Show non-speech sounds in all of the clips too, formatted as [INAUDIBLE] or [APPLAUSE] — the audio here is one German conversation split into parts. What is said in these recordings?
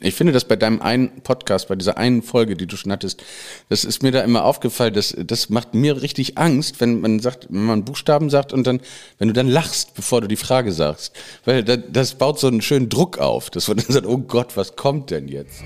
Ich finde das bei deinem einen Podcast, bei dieser einen Folge, die du schon hattest, das ist mir da immer aufgefallen, das, das macht mir richtig Angst, wenn man sagt, wenn man Buchstaben sagt und dann, wenn du dann lachst, bevor du die Frage sagst. Weil das, das baut so einen schönen Druck auf, dass man dann sagt, oh Gott, was kommt denn jetzt?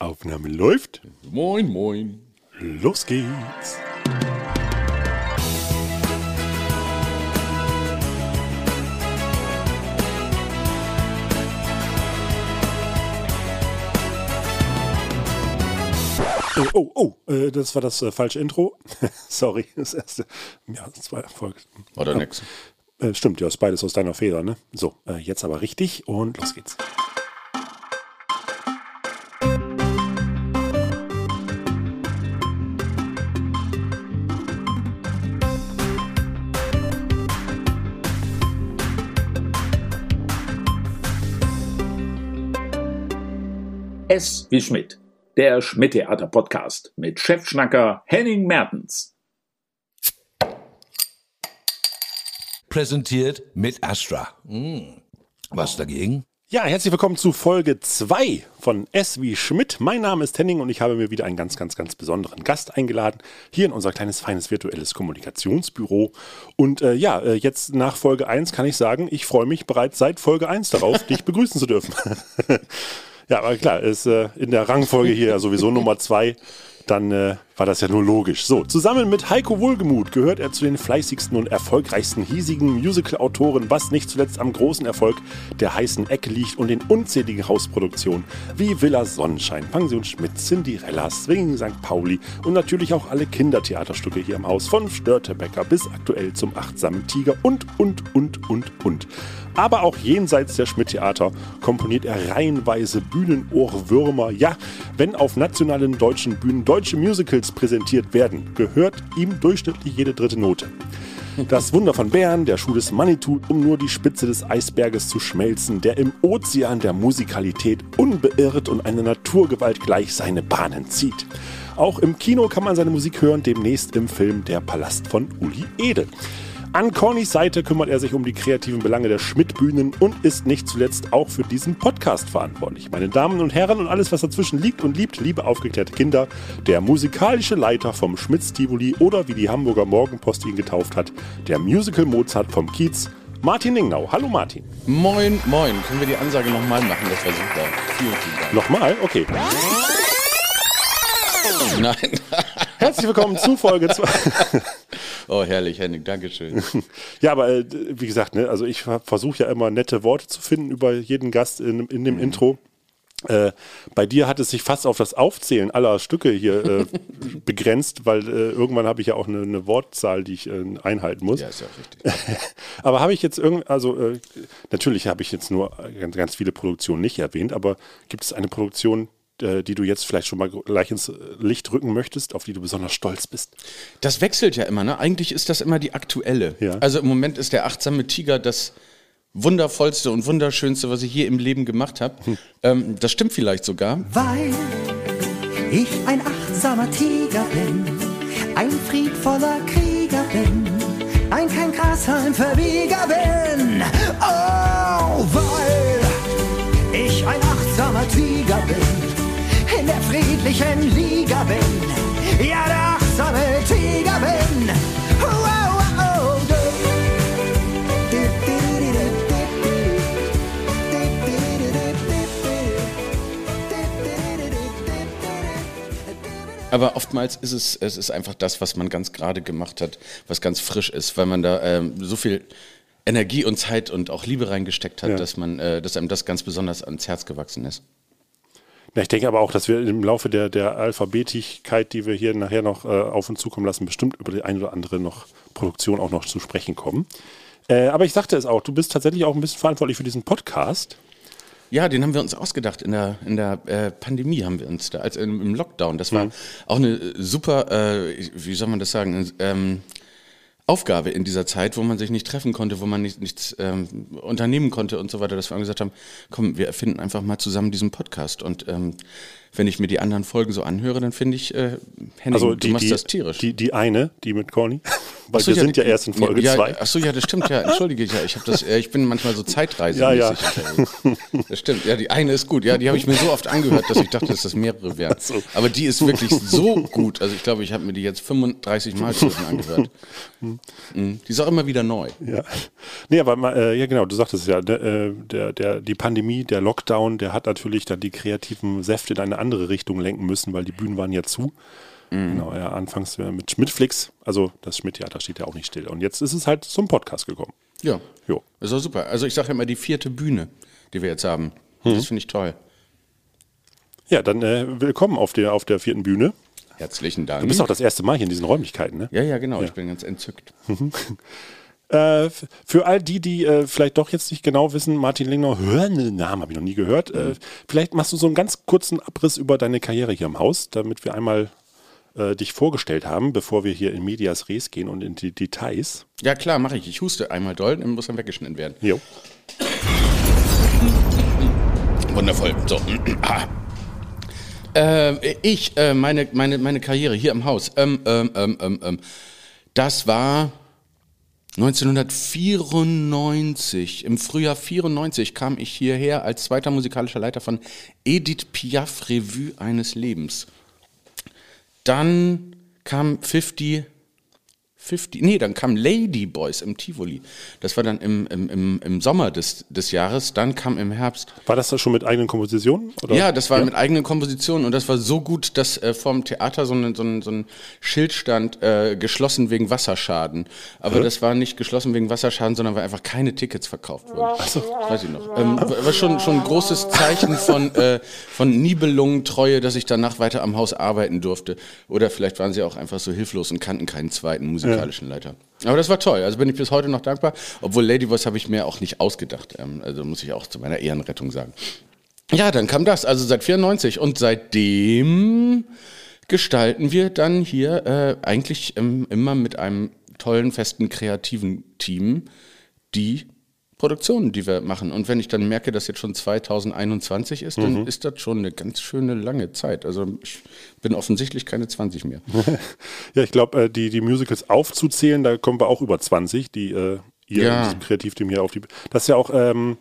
Aufnahme läuft. Moin, moin. Los geht's. Oh, oh, oh, äh, das war das äh, falsche Intro. [LAUGHS] Sorry, das erste. Ja, zwei Erfolg. Oder nix. Äh, stimmt, ja, ist beides aus deiner Feder, ne? So, äh, jetzt aber richtig und los geht's. S wie Schmidt, der Schmidt-Theater-Podcast mit Chefschnacker Henning Mertens. Präsentiert mit Astra. Hm. Was dagegen? Ja, herzlich willkommen zu Folge 2 von S wie Schmidt. Mein Name ist Henning und ich habe mir wieder einen ganz, ganz, ganz besonderen Gast eingeladen. Hier in unser kleines, feines virtuelles Kommunikationsbüro. Und äh, ja, äh, jetzt nach Folge 1 kann ich sagen, ich freue mich bereits seit Folge 1 darauf, [LAUGHS] dich begrüßen zu dürfen. [LAUGHS] ja, aber klar, ist äh, in der Rangfolge hier sowieso Nummer 2 dann äh, war das ja nur logisch. So, zusammen mit Heiko Wohlgemuth gehört er zu den fleißigsten und erfolgreichsten hiesigen Musical-Autoren, was nicht zuletzt am großen Erfolg der heißen Ecke liegt und den unzähligen Hausproduktionen wie Villa Sonnenschein, Pension Schmidt, Cinderella, Swinging St. Pauli und natürlich auch alle Kindertheaterstücke hier im Haus, von Störtebecker bis aktuell zum achtsamen Tiger und, und, und, und, und. Aber auch jenseits der Schmidt-Theater komponiert er reihenweise Bühnenohrwürmer. Ja, wenn auf nationalen deutschen Bühnen deutsche Musicals präsentiert werden, gehört ihm durchschnittlich jede dritte Note. Das Wunder von Bern, der Schuh des Manitou, um nur die Spitze des Eisberges zu schmelzen, der im Ozean der Musikalität unbeirrt und einer Naturgewalt gleich seine Bahnen zieht. Auch im Kino kann man seine Musik hören, demnächst im Film Der Palast von Uli Edel. An Cornys Seite kümmert er sich um die kreativen Belange der Schmidt-Bühnen und ist nicht zuletzt auch für diesen Podcast verantwortlich. Meine Damen und Herren und alles, was dazwischen liegt und liebt, liebe aufgeklärte Kinder, der musikalische Leiter vom Schmitz-Tivoli oder wie die Hamburger Morgenpost ihn getauft hat, der Musical-Mozart vom Kiez, Martin Ningnau. Hallo Martin. Moin, moin. Können wir die Ansage nochmal machen? Das war super. Vielen, vielen Dank. Nochmal? Okay. Nein. [LAUGHS] Herzlich willkommen zu Folge 2. Oh, herrlich, Henning, Dankeschön. [LAUGHS] Ja, aber äh, wie gesagt, ne, also ich versuche ja immer nette Worte zu finden über jeden Gast in, in dem Intro. Äh, bei dir hat es sich fast auf das Aufzählen aller Stücke hier äh, [LAUGHS] begrenzt, weil äh, irgendwann habe ich ja auch eine, eine Wortzahl, die ich äh, einhalten muss. Ja, ist ja auch richtig. [LAUGHS] aber habe ich jetzt irgend, also äh, natürlich habe ich jetzt nur ganz, ganz viele Produktionen nicht erwähnt, aber gibt es eine Produktion, die du jetzt vielleicht schon mal gleich ins Licht rücken möchtest, auf die du besonders stolz bist? Das wechselt ja immer, ne? Eigentlich ist das immer die aktuelle. Ja. Also im Moment ist der achtsame Tiger das wundervollste und wunderschönste, was ich je im Leben gemacht habe. Ähm, das stimmt vielleicht sogar. Weil ich ein achtsamer Tiger bin, ein friedvoller Krieger bin, ein kein Grashalmverbieger bin. Oh, weil ich ein achtsamer Tiger bin, in der friedlichen Liga bin, ja der achtsame Tiger bin. Oh, oh, oh, Aber oftmals ist es, es ist einfach das, was man ganz gerade gemacht hat, was ganz frisch ist, weil man da ähm, so viel Energie und Zeit und auch Liebe reingesteckt hat, Ja. dass man, äh, dass einem das ganz besonders ans Herz gewachsen ist. Na, ich denke aber auch, dass wir im Laufe der, der Alphabetigkeit, die wir hier nachher noch äh, auf uns zukommen lassen, bestimmt über die eine oder andere noch Produktion auch noch zu sprechen kommen. Äh, aber ich sagte es auch, du bist tatsächlich auch ein bisschen verantwortlich für diesen Podcast. Ja, den haben wir uns ausgedacht in der, in der äh, Pandemie haben wir uns da, also im, im Lockdown. Das war auch eine super, äh, wie soll man das sagen, ähm, Aufgabe in dieser Zeit, wo man sich nicht treffen konnte, wo man nicht, nichts ähm, unternehmen konnte und so weiter, dass wir gesagt haben, komm, wir erfinden einfach mal zusammen diesen Podcast. Und ähm, wenn ich mir die anderen Folgen so anhöre, dann finde ich, äh, Henning, Also du die, machst die, das tierisch. Die, die eine, die mit Corny. [LAUGHS] Weil so, wir sind ja erst in Folge ja, 2. Ach so, ja, das stimmt, ja, entschuldige, ja, ich habe das, äh, ich bin manchmal so Zeitreise. Ja, ja. Das stimmt, ja, die eine ist gut, ja, die habe ich mir so oft angehört, dass ich dachte, dass das mehrere wären. so. Aber die ist wirklich so gut, also ich glaube, ich habe mir die jetzt 35 Mal schon angehört. [LAUGHS] Mhm. Die ist auch immer wieder neu. Ja. Nee, aber äh, ja genau, du sagtest es ja, der, äh, der, der, die Pandemie, der Lockdown, der hat natürlich dann die kreativen Säfte in eine andere Richtung lenken müssen, weil die Bühnen waren ja zu. Genau, ja, anfangs äh, mit Schmidtflix, also das Schmidt-Theater steht ja auch nicht still. Und jetzt ist es halt zum Podcast gekommen. Ja, Jo. das ist auch super. Also ich sage immer die vierte Bühne, die wir jetzt haben. Das finde ich toll. Ja, dann äh, willkommen auf der, auf der vierten Bühne. Herzlichen Dank. Du bist auch das erste Mal hier in diesen Räumlichkeiten, ne? ja, ja, genau, ich bin ganz entzückt. [LAUGHS] Äh, für all die, die äh, vielleicht doch jetzt nicht genau wissen, Martin Lingner, hören den Namen habe ich noch nie gehört. Äh, vielleicht machst du so einen ganz kurzen Abriss über deine Karriere hier im Haus, damit wir einmal äh, dich vorgestellt haben, bevor wir hier in Medias Res gehen und in die Details. Ja, klar, mache ich. Ich huste einmal doll, dann muss dann weggeschnitten werden. Jo. Wundervoll. So. [CLEARS THROAT] Ah. Äh, ich, äh, meine, meine, meine Karriere hier im Haus, ähm, ähm, ähm, ähm, ähm, das war 1994. Im Frühjahr 94 kam ich hierher als zweiter musikalischer Leiter von Edith Piaf Revue eines Lebens. Dann kam 50 50, nee, dann kam Lady Boys im Tivoli. Das war dann im, im, im, im Sommer des, des Jahres. Dann kam im Herbst War das da schon mit eigenen Kompositionen? Oder? ja, das war mit eigenen Kompositionen und das war so gut, dass äh, vorm Theater so ein, so ein, so ein Schild stand, äh, geschlossen wegen Wasserschaden. Aber das war nicht geschlossen wegen Wasserschaden, sondern weil einfach keine Tickets verkauft wurden. Ach so. Weiß ich noch. Ähm, war schon, schon ein großes Zeichen von, äh, von Nibelungentreue, dass ich danach weiter am Haus arbeiten durfte. Oder vielleicht waren sie auch einfach so hilflos und kannten keinen zweiten musikalischen Leiter. Aber das war toll. Also bin ich bis heute noch dankbar. Obwohl Lady Voice habe ich mir auch nicht ausgedacht. Ähm, also muss ich auch zu meiner Ehrenrettung sagen. Ja, dann kam das, also seit 94 und seitdem gestalten wir dann hier äh, eigentlich ähm, immer mit einem tollen, festen, kreativen Team die Produktionen, die wir machen. Und wenn ich dann merke, dass jetzt schon 2021 ist, dann ist das schon eine ganz schöne lange Zeit. Also ich bin offensichtlich keine 20 mehr. [LAUGHS] Ja, ich glaube, äh, die, die Musicals aufzuzählen, da kommen wir auch über 20, die äh, ihr Ja. Kreativteam hier auf die. Das ist ja auch, ähm,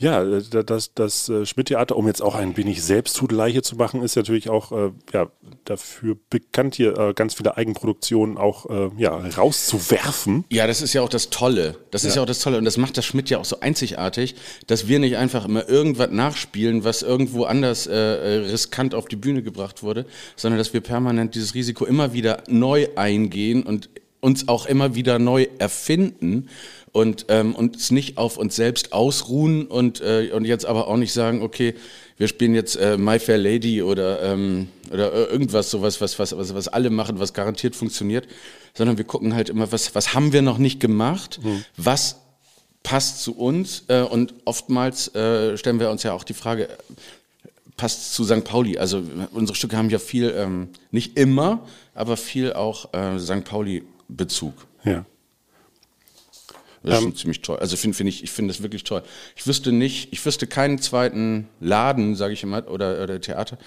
ja, äh, da- das, das äh, Schmidt-Theater, um jetzt auch ein wenig Selbsthudelei hier zu machen, ist natürlich auch äh, ja, dafür bekannt, hier äh, ganz viele Eigenproduktionen auch äh, ja, rauszuwerfen. Ja, das ist ja auch das Tolle. Das ist ja auch das Tolle. Und das macht das Schmidt ja auch so einzigartig, dass wir nicht einfach immer irgendwas nachspielen, was irgendwo anders äh, riskant auf die Bühne gebracht wurde, sondern dass wir permanent dieses Risiko immer wieder neu eingehen und uns auch immer wieder neu erfinden und ähm, uns nicht auf uns selbst ausruhen und, äh, und jetzt aber auch nicht sagen, okay, wir spielen jetzt äh, My Fair Lady oder, ähm, oder irgendwas sowas, was, was, was, was alle machen, was garantiert funktioniert, sondern wir gucken halt immer, was, was haben wir noch nicht gemacht, was passt zu uns äh, und oftmals äh, stellen wir uns ja auch die Frage, passt zu St. Pauli. Also unsere Stücke haben ja viel, ähm, nicht immer, aber viel auch äh, St. Pauli-Bezug. Ja. Das ist schon ziemlich toll. Also finde find ich, ich finde das wirklich toll. Ich wüsste nicht, ich wüsste keinen zweiten Laden, sage ich immer, oder, oder Theater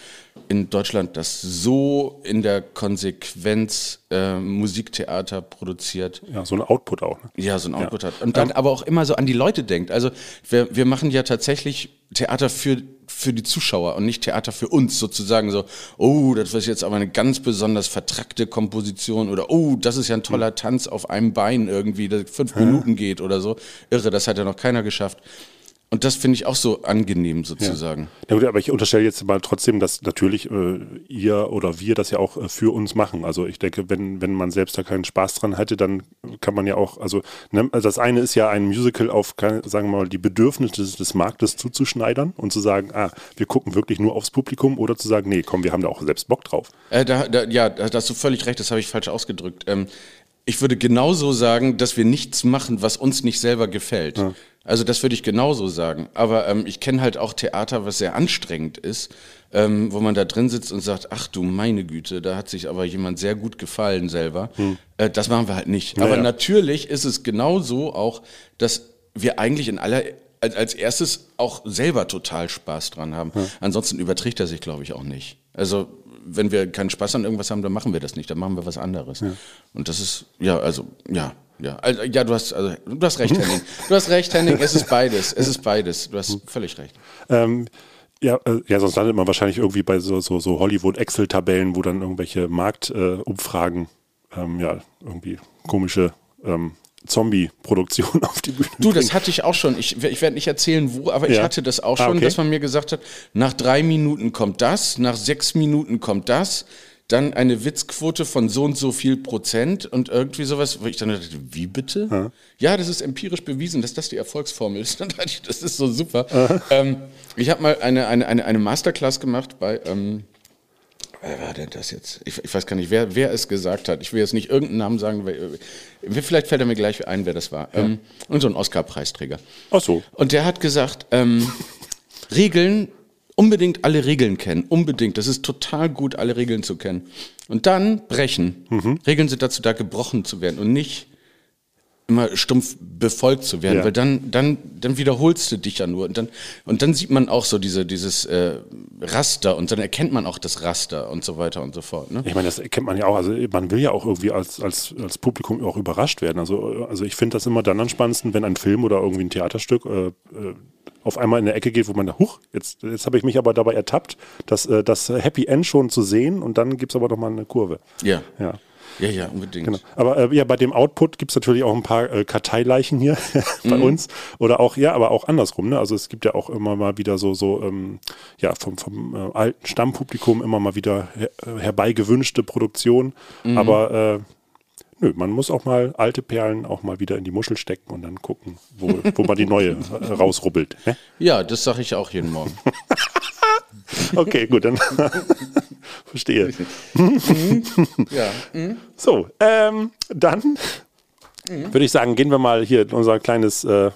in Deutschland, das so in der Konsequenz äh, Musiktheater produziert. ja, so ein Output auch. Ne? Ja, so ein Output hat. Und dann aber auch immer so an die Leute denkt. Also wir, wir machen ja tatsächlich Theater für, für die Zuschauer und nicht Theater für uns sozusagen so, oh, das ist jetzt aber eine ganz besonders vertrackte Komposition oder oh, das ist ja ein toller Tanz auf einem Bein irgendwie, der fünf Minuten geht oder so. Irre, das hat ja noch keiner geschafft. Und das finde ich auch so angenehm sozusagen. Ja, gut, aber ich unterstelle jetzt mal trotzdem, dass natürlich äh, ihr oder wir das ja auch äh, für uns machen. Also ich denke, wenn, wenn man selbst da keinen Spaß dran hätte, dann kann man ja auch, also, ne, also das eine ist ja ein Musical auf, sagen wir mal, die Bedürfnisse des, des Marktes zuzuschneidern und zu sagen, ah, wir gucken wirklich nur aufs Publikum oder zu sagen, nee, komm, wir haben da auch selbst Bock drauf. Äh, da, da, ja, da hast du völlig recht, das habe ich falsch ausgedrückt. Ähm, ich würde genauso sagen, dass wir nichts machen, was uns nicht selber gefällt. Also das würde ich genauso sagen. Aber ähm, ich kenne halt auch Theater, was sehr anstrengend ist, ähm, wo man da drin sitzt und sagt, ach du meine Güte, da hat sich aber jemand sehr gut gefallen selber. Äh, das machen wir halt nicht. Aber Naja. natürlich ist es genauso auch, dass wir eigentlich in aller als, als erstes auch selber total Spaß dran haben. Ansonsten überträgt er sich, glaube ich, auch nicht. Also wenn wir keinen Spaß an irgendwas haben, dann machen wir das nicht, dann machen wir was anderes. Und das ist, ja, also, ja, ja. Also, ja, du hast, also, du hast recht, Henning. [LAUGHS] Du hast recht, Henning, es ist beides. Es ist beides. Du hast völlig recht. Ähm, ja, äh, ja, sonst landet man wahrscheinlich irgendwie bei so, so, so Hollywood-Excel-Tabellen, wo dann irgendwelche Marktumfragen, äh, ähm, ja, irgendwie komische ähm, Zombie-Produktionen [LAUGHS] auf die Bühne Du, das hatte ich auch schon. Ich, ich werde nicht erzählen, wo, aber ich Ja. hatte das auch Ah, schon, okay. dass man mir gesagt hat, nach drei Minuten kommt das, nach sechs Minuten kommt das, dann eine Witzquote von so und so viel Prozent und irgendwie sowas, wo ich dann dachte, wie bitte? Ja, das ist empirisch bewiesen, dass das die Erfolgsformel ist. [LAUGHS] Dann dachte ich, das ist so super. Ähm, ich habe mal eine, eine, eine, eine Masterclass gemacht bei, ähm, wer war denn das jetzt? Ich, ich weiß gar nicht, wer, wer es gesagt hat. Ich will jetzt nicht irgendeinen Namen sagen, weil, äh, vielleicht fällt er mir gleich ein, wer das war. Ähm, und so ein Oscar-Preisträger. Ach so. Und der hat gesagt, ähm, [LAUGHS] Regeln, unbedingt alle Regeln kennen. Unbedingt. Das ist total gut, alle Regeln zu kennen. Und dann brechen. Regeln sind dazu da, gebrochen zu werden und nicht immer stumpf befolgt zu werden, Ja. weil dann, dann, dann wiederholst du dich ja nur. Und dann, und dann sieht man auch so diese, dieses äh, Raster und dann erkennt man auch das Raster und so weiter und so fort. Ne? Ich meine, das kennt man ja auch. Also man will ja auch irgendwie als, als, als Publikum auch überrascht werden. Also, also ich finde das immer dann am spannendsten, wenn ein Film oder irgendwie ein Theaterstück äh, äh, auf einmal in der Ecke geht, wo man da, huch, jetzt, jetzt habe ich mich aber dabei ertappt, das, äh, das Happy End schon zu sehen und dann gibt es aber noch mal eine Kurve. Ja. Ja. Ja, ja, unbedingt. Genau. Aber äh, ja, bei dem Output gibt es natürlich auch ein paar äh, Karteileichen hier [LAUGHS] bei uns. Oder auch, ja, aber auch andersrum. Ne? Also es gibt ja auch immer mal wieder so, so ähm, ja, vom, vom äh, alten Stammpublikum immer mal wieder her äh, herbeigewünschte Produktion. Aber äh, nö, man muss auch mal alte Perlen auch mal wieder in die Muschel stecken und dann gucken, wo, wo man die neue [LAUGHS] rausrubbelt. Ne? Ja, das sage ich auch jeden Morgen. [LAUGHS] Okay, gut, dann verstehe. [LAUGHS] ja. So, ähm, dann würde ich sagen, gehen wir mal hier in unser kleines äh,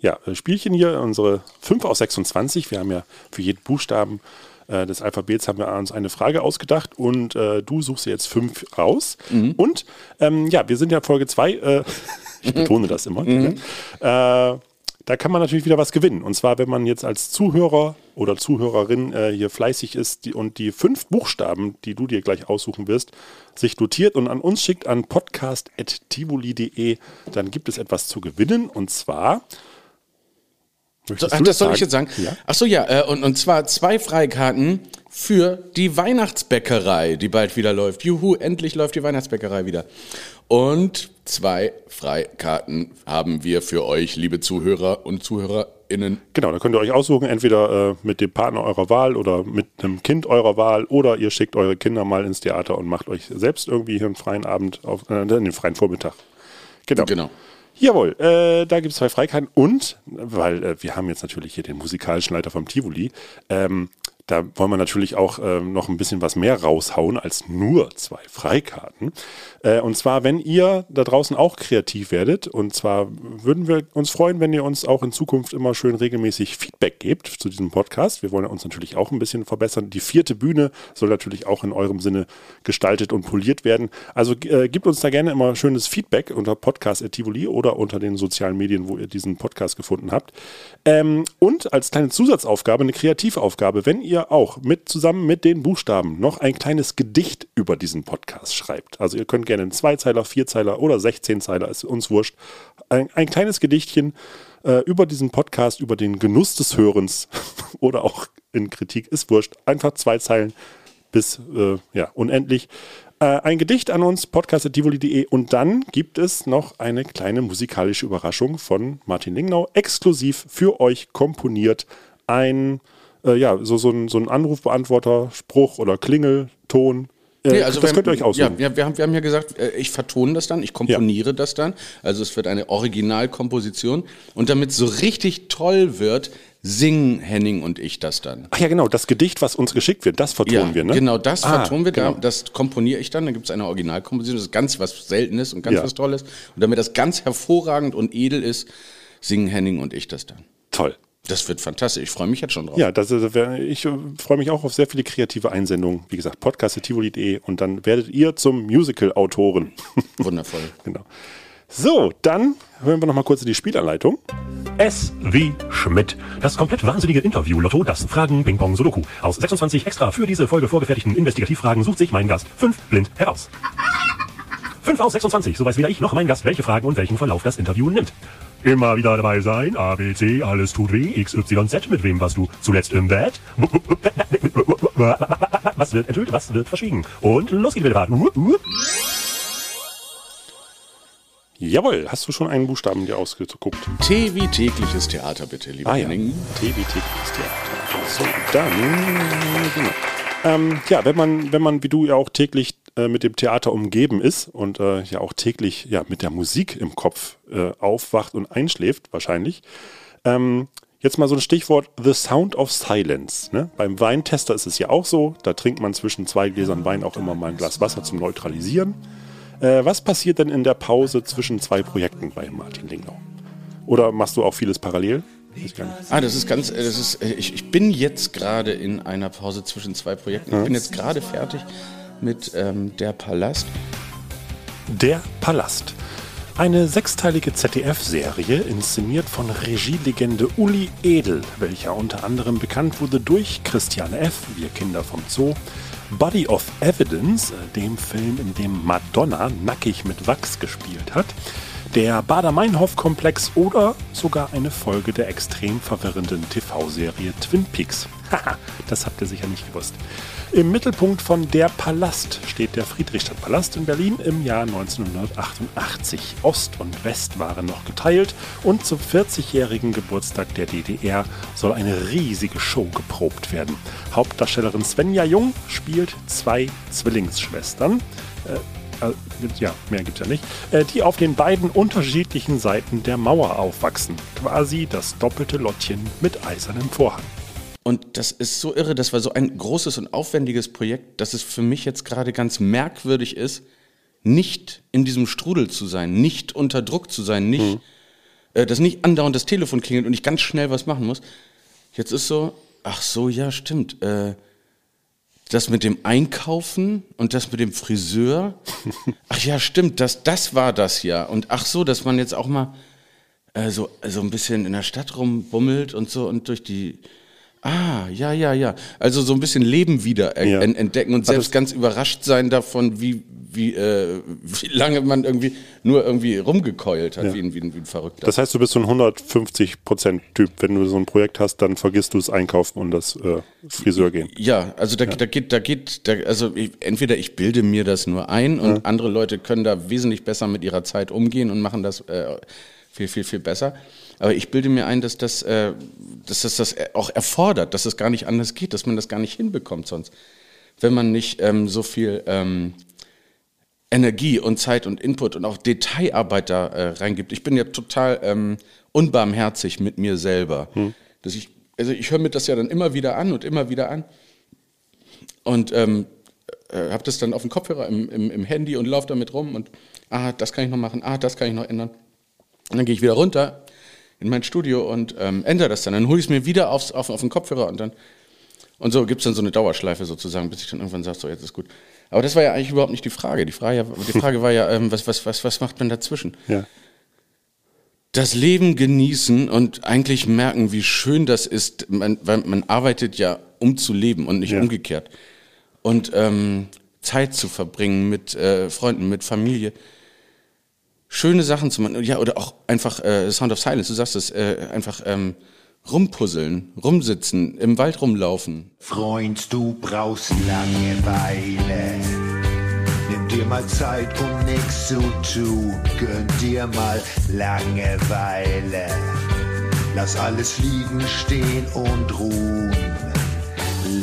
ja, Spielchen hier, unsere 5 aus 26. Wir haben ja für jeden Buchstaben äh, des Alphabets haben wir uns eine Frage ausgedacht und äh, du suchst jetzt fünf raus. Und ähm, ja, wir sind ja Folge 2, äh, [LAUGHS] ich betone das immer. Ne? Äh, da kann man natürlich wieder was gewinnen. Und zwar, wenn man jetzt als Zuhörer oder Zuhörerin äh, hier fleißig ist die, und die fünf Buchstaben, die du dir gleich aussuchen wirst, sich notiert und an uns schickt an podcast.tivoli.de, dann gibt es etwas zu gewinnen. Und zwar. So, ach, du das soll ich jetzt sagen? Ja. Ach so, ja. Äh, und, und zwar zwei Freikarten für die Weihnachtsbäckerei, die bald wieder läuft. Juhu, endlich läuft die Weihnachtsbäckerei wieder. Und zwei Freikarten haben wir für euch, liebe Zuhörer und ZuhörerInnen. Genau, da könnt ihr euch aussuchen, entweder äh, mit dem Partner eurer Wahl oder mit einem Kind eurer Wahl oder ihr schickt eure Kinder mal ins Theater und macht euch selbst irgendwie hier einen freien Abend, auf, äh, den freien Vormittag. Genau. Genau. Jawohl, äh, da gibt es zwei Freikarten und, weil äh, wir haben jetzt natürlich hier den musikalischen Leiter vom Tivoli, ähm, da wollen wir natürlich auch ähm, noch ein bisschen was mehr raushauen als nur zwei Freikarten. Äh, und zwar, wenn ihr da draußen auch kreativ werdet, und zwar würden wir uns freuen, wenn ihr uns auch in Zukunft immer schön regelmäßig Feedback gebt zu diesem Podcast. Wir wollen uns natürlich auch ein bisschen verbessern. Die vierte Bühne soll natürlich auch in eurem Sinne gestaltet und poliert werden. Also äh, gebt uns da gerne immer schönes Feedback unter podcast.tivoli oder unter den sozialen Medien, wo ihr diesen Podcast gefunden habt. Ähm, und als kleine Zusatzaufgabe, eine Kreativaufgabe, wenn ihr auch mit zusammen mit den Buchstaben noch ein kleines Gedicht über diesen Podcast schreibt. Also ihr könnt gerne einen Zweizeiler, Vierzeiler oder Sechzehnteiler, ist uns wurscht. Ein, ein kleines Gedichtchen äh, über diesen Podcast, über den Genuss des Hörens [LAUGHS] oder auch in Kritik, ist wurscht. Einfach zwei Zeilen bis äh, ja, unendlich. Äh, ein Gedicht an uns, podcast.tivoli.de und dann gibt es noch eine kleine musikalische Überraschung von Martin Lingnau, exklusiv für euch komponiert. Ein, äh, ja, so, so ein, so ein Anrufbeantworter, Spruch oder Klingelton. Äh, Nee, also das wir könnt ihr euch aussuchen. Ja, wir, haben, wir haben ja gesagt, äh, ich vertone das dann, ich komponiere das dann. Also es wird eine Originalkomposition. Und damit es so richtig toll wird, singen Henning und ich das dann. Ach ja, genau, das Gedicht, was uns geschickt wird, das vertonen wir, ne? Genau, das Ah, vertonen wir, genau. da, das komponiere ich dann, dann gibt es eine Originalkomposition, das ist ganz was Seltenes und ganz Ja. was Tolles. Und damit das ganz hervorragend und edel ist, singen Henning und ich das dann. Toll. Das wird fantastisch. Ich freue mich jetzt schon drauf. Ja, das, wär- ich äh, freue mich auch auf sehr viele kreative Einsendungen. Wie gesagt, podcast.tivoli.de und dann werdet ihr zum Musical-Autoren. [LAUGHS] Wundervoll. genau. So, dann hören wir noch mal kurz in die Spielanleitung. S wie Schmidt. Das komplett wahnsinnige Interview-Lotto, das Fragen Ping Pong Sudoku. Aus 26 extra für diese Folge vorgefertigten Investigativfragen sucht sich mein Gast fünf blind heraus. 5 aus 26, so weiß weder ich noch mein Gast, welche Fragen und welchen Verlauf das Interview nimmt. Immer wieder dabei sein, A, B, C, alles tut weh, X, Y, Z, mit wem warst du zuletzt im Bett? Was wird enthüllt, was wird verschwiegen? Und los geht die Fahrt. Jawohl, hast du schon einen Buchstaben dir ausgeguckt? T wie tägliches Theater, bitte, lieber Ah ja, Henning. TBT ist Theater. So, dann, genau. Ähm, ja, wenn man, wenn man wie du ja auch täglich äh, mit dem Theater umgeben ist und äh, ja auch täglich ja, mit der Musik im Kopf äh, aufwacht und einschläft, wahrscheinlich. Ähm, jetzt mal so ein Stichwort: The Sound of Silence. Ne? Beim Weintester ist es ja auch so. Da trinkt man zwischen zwei Gläsern Wein auch immer mal ein Glas Wasser zum Neutralisieren. Äh, was passiert denn in der Pause zwischen zwei Projekten bei Martin Lingnau? Oder machst du auch vieles parallel? Ah, das ist ganz, äh, das ist, ich, ich bin jetzt gerade in einer Pause zwischen zwei Projekten. Ich bin jetzt gerade fertig mit ähm, Der Palast. Der Palast. Eine sechsteilige ZDF-Serie, inszeniert von Regielegende Uli Edel, welcher unter anderem bekannt wurde durch Christiane F., Wir Kinder vom Zoo, Body of Evidence, äh, dem Film, in dem Madonna nackig mit Wachs gespielt hat, der Bader-Meinhof-Komplex oder sogar eine Folge der extrem verwirrenden TV-Serie Twin Peaks. [LAUGHS] Haha, das habt ihr sicher nicht gewusst. Im Mittelpunkt von Der Palast steht der Friedrichstadtpalast in Berlin im Jahr 1988. Ost und West waren noch geteilt und zum 40-jährigen Geburtstag der DDR soll eine riesige Show geprobt werden. Hauptdarstellerin Svenja Jung spielt zwei Zwillingsschwestern. Äh, äh, ja, mehr gibt's ja nicht, äh, die auf den beiden unterschiedlichen Seiten der Mauer aufwachsen. Quasi das doppelte Lottchen mit eisernem Vorhang. Und das ist so irre, das war so ein großes und aufwendiges Projekt, dass es für mich jetzt gerade ganz merkwürdig ist, nicht in diesem Strudel zu sein, nicht unter Druck zu sein, nicht, äh, dass nicht andauernd das Telefon klingelt und ich ganz schnell was machen muss. Jetzt ist so, ach so, ja, stimmt. Äh, das mit dem Einkaufen und das mit dem Friseur. [LAUGHS] Ach ja, stimmt, das, das war das ja. Und ach so, dass man jetzt auch mal äh, so, so ein bisschen in der Stadt rumbummelt und so und durch die. Ah, ja, ja, ja. Also so ein bisschen Leben wieder er- Ja. en- entdecken und selbst ganz überrascht sein davon, wie, wie, äh, wie lange man irgendwie nur irgendwie rumgekeult hat, wie, ein, wie, ein, wie ein Verrückter. Das heißt, du bist so ein 150%-Typ. Wenn du so ein Projekt hast, dann vergisst du das Einkaufen und das äh, Friseur gehen. Ja, also da, da geht, da geht, da, also ich, entweder ich bilde mir das nur ein und andere Leute können da wesentlich besser mit ihrer Zeit umgehen und machen das äh, viel, viel, viel besser. Aber ich bilde mir ein, dass das, äh, dass das das auch erfordert, dass es gar nicht anders geht, dass man das gar nicht hinbekommt sonst. Wenn man nicht ähm, so viel ähm, Energie und Zeit und Input und auch Detailarbeit da äh, reingibt. Ich bin ja total ähm, unbarmherzig mit mir selber. Dass ich, also ich höre mir das ja dann immer wieder an und immer wieder an und ähm, äh, habe das dann auf dem Kopfhörer im, im, im Handy und laufe damit rum und ah, das kann ich noch machen, ah, das kann ich noch ändern. Und dann gehe ich wieder runter in mein Studio und ähm, ändere das dann. Dann hole ich es mir wieder aufs, auf, auf den Kopfhörer und dann und so gibt es dann so eine Dauerschleife sozusagen, bis ich dann irgendwann sage, so jetzt ist gut. Aber das war ja eigentlich überhaupt nicht die Frage. Die Frage, die Frage war ja, ähm, was, was, was, was macht man dazwischen? Ja. das Leben genießen und eigentlich merken, wie schön das ist. Man, weil man arbeitet ja, um zu leben und nicht Ja. umgekehrt. Und ähm, Zeit zu verbringen mit äh, Freunden, mit Familie. Schöne Sachen zu machen. Ja, oder auch einfach äh, Sound of Silence, du sagst es, äh, einfach ähm, rumpuzzeln, rumsitzen, im Wald rumlaufen. Freund, du brauchst Langeweile. Nimm dir mal Zeit, um nichts zu tun. Gönn dir mal Langeweile. Lass alles liegen, stehen und ruhen.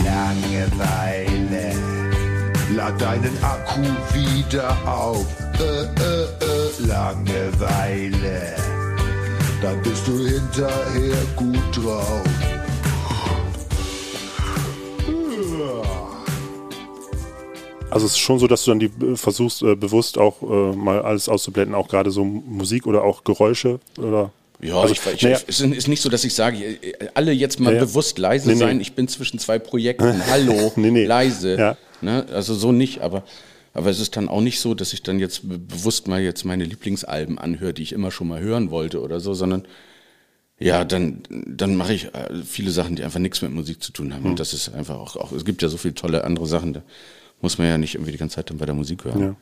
Langeweile. Lad deinen Akku wieder auf. Äh, äh, äh, Langeweile. Dann bist du hinterher gut drauf. Also es ist schon so, dass du dann die äh, versuchst, äh, bewusst auch äh, mal alles auszublenden, auch gerade so Musik oder auch Geräusche oder Ja, Also, ich, ich, naja. es ist nicht so, dass ich sage, äh, alle jetzt mal Ja, ja. bewusst leise Nee, nee. sein, ich bin zwischen zwei Projekten, hallo, [LAUGHS] Nee, nee. leise. Ja. Ne? Also so nicht, aber, aber es ist dann auch nicht so, dass ich dann jetzt be- bewusst mal jetzt meine Lieblingsalben anhöre, die ich immer schon mal hören wollte oder so, sondern ja, dann, dann mache ich äh, viele Sachen, die einfach nichts mit Musik zu tun haben. Hm. Und das ist einfach auch, auch, es gibt ja so viele tolle andere Sachen, da muss man ja nicht irgendwie die ganze Zeit dann bei der Musik hören. Ja.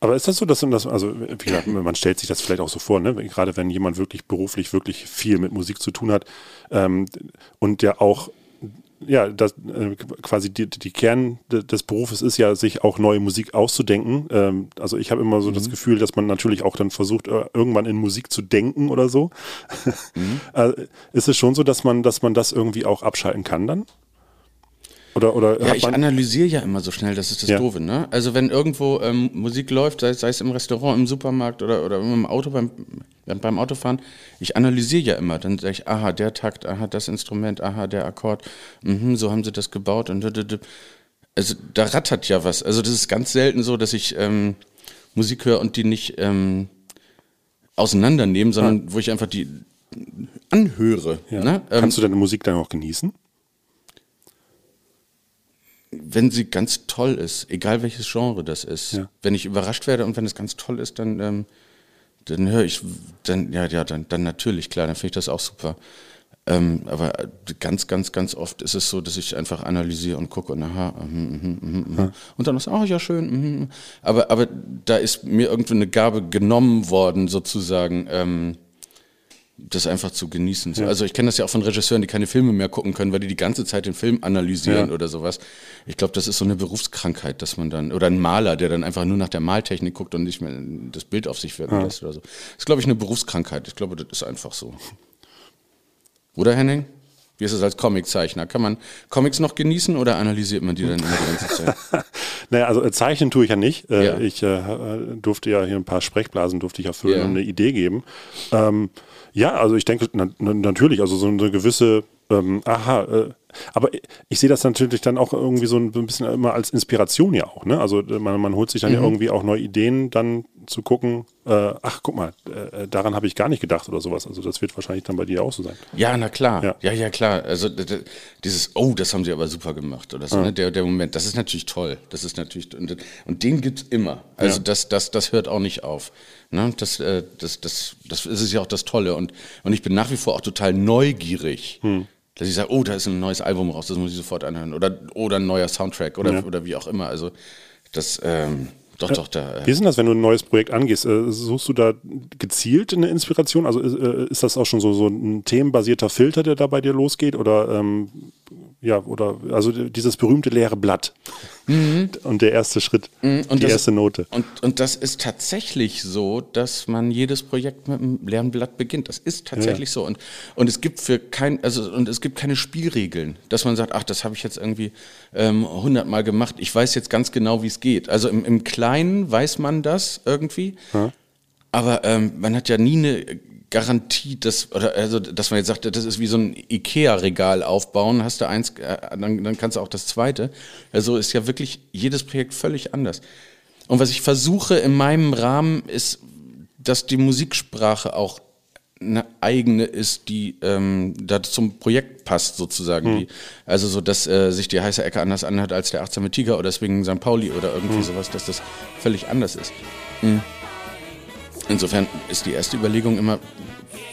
Aber ist das so, dass man das, also wie gesagt, man stellt sich das vielleicht auch so vor, ne? gerade wenn jemand wirklich beruflich wirklich viel mit Musik zu tun hat ähm, und der auch, ja, das, äh, quasi die, die Kern de- des Berufes ist ja, sich auch neue Musik auszudenken. Ähm, also ich habe immer so das Gefühl, dass man natürlich auch dann versucht, äh, irgendwann in Musik zu denken oder so. [LAUGHS] äh, ist es schon so, dass man, dass man das irgendwie auch abschalten kann dann? Oder, oder Ja, ich analysiere ja immer so schnell, das ist das Ja. Doofe, ne? Also wenn irgendwo ähm, Musik läuft, sei, sei es im Restaurant, im Supermarkt oder, oder im Auto beim, beim Autofahren, ich analysiere ja immer. Dann sage ich, aha, der Takt, aha, das Instrument, aha, der Akkord, mhm, so haben sie das gebaut und also da rattert ja was. Also das ist ganz selten so, dass ich ähm, Musik höre und die nicht ähm, auseinandernehmen, sondern wo ich einfach die anhöre. ja. Ne? Ähm, Kannst du deine Musik dann auch genießen? Wenn sie ganz toll ist, egal welches Genre das ist. Ja. Wenn ich überrascht werde und wenn es ganz toll ist, dann, ähm, dann höre ich, dann, ja, ja, dann, dann natürlich, klar, dann finde ich das auch super. Ähm, aber ganz, ganz, ganz oft ist es so, dass ich einfach analysiere und gucke und aha, mhm, mhm, mhm, mhm. und dann ist, oh ja, schön, mhm. aber, aber da ist mir irgendwie eine Gabe genommen worden, sozusagen, ähm, das einfach zu genießen. So. Also ich kenne das ja auch von Regisseuren, die keine Filme mehr gucken können, weil die die ganze Zeit den Film analysieren Ja. oder sowas. Ich glaube, das ist so eine Berufskrankheit, dass man dann, oder ein Maler, der dann einfach nur nach der Maltechnik guckt und nicht mehr das Bild auf sich wirken lässt oder so. Das ist, glaube ich, eine Berufskrankheit. Ich glaube, das ist einfach so. Oder Henning? Wie ist es als Comiczeichner? Kann man Comics noch genießen oder analysiert man die dann immer die ganze Zeit? [LAUGHS] Naja, also äh, zeichnen tue ich ja nicht. Äh, Ja. Ich äh, durfte ja hier ein paar Sprechblasen durfte ich erfüllen Ja. und eine Idee geben. Ähm, ja, also ich denke na, na, natürlich, also so eine gewisse, ähm, aha, äh, aber ich sehe das natürlich dann auch irgendwie so ein bisschen immer als Inspiration ja auch. Ne? Also äh, man, man holt sich dann ja irgendwie auch neue Ideen, dann zu gucken, äh, ach guck mal, äh, daran habe ich gar nicht gedacht oder sowas. Also das wird wahrscheinlich dann bei dir auch so sein. Ja, na klar. Ja. Ja, ja, klar. Also dieses, oh, das haben sie aber super gemacht oder so. Ne? Der, der Moment, das ist natürlich toll. Das ist natürlich und, und den gibt's immer. Also Ja. das, das, das hört auch nicht auf. Ne? Das, äh, das, das, das ist es ja auch das Tolle. Und, und ich bin nach wie vor auch total neugierig. Dass ich sage, oh, da ist ein neues Album raus, das muss ich sofort anhören. Oder, oder ein neuer Soundtrack oder, Ja. oder wie auch immer. Also das, ähm, doch, doch, da. Wie Äh, ist denn das, wenn du ein neues Projekt angehst? Äh, Suchst du da gezielt eine Inspiration? Also äh, ist das auch schon so, so ein themenbasierter Filter, der da bei dir losgeht? Oder ähm, ja, oder also dieses berühmte leere Blatt und der erste Schritt, die Mhm. das- erste Note. Und, und das ist tatsächlich so, dass man jedes Projekt mit einem leeren Blatt beginnt. Das ist tatsächlich so. Und, und es gibt für kein, also und es gibt keine Spielregeln, dass man sagt, ach, das habe ich jetzt irgendwie ähm, hundertmal gemacht. Ich weiß jetzt ganz genau, wie es geht. Also im, im Kleinen weiß man das irgendwie. Aber ähm, man hat ja nie eine Garantie, dass, oder also, dass man jetzt sagt, das ist wie so ein Ikea-Regal aufbauen, hast du eins, äh, dann, dann kannst du auch das zweite. Also ist ja wirklich jedes Projekt völlig anders. Und was ich versuche in meinem Rahmen ist, dass die Musiksprache auch eine eigene ist, die ähm, da zum Projekt passt sozusagen. Die, also so, dass äh, sich die heiße Ecke anders anhört als der 18 Tiger oder deswegen St. Pauli oder irgendwie sowas, dass das völlig anders ist. Mhm. Insofern ist die erste Überlegung immer,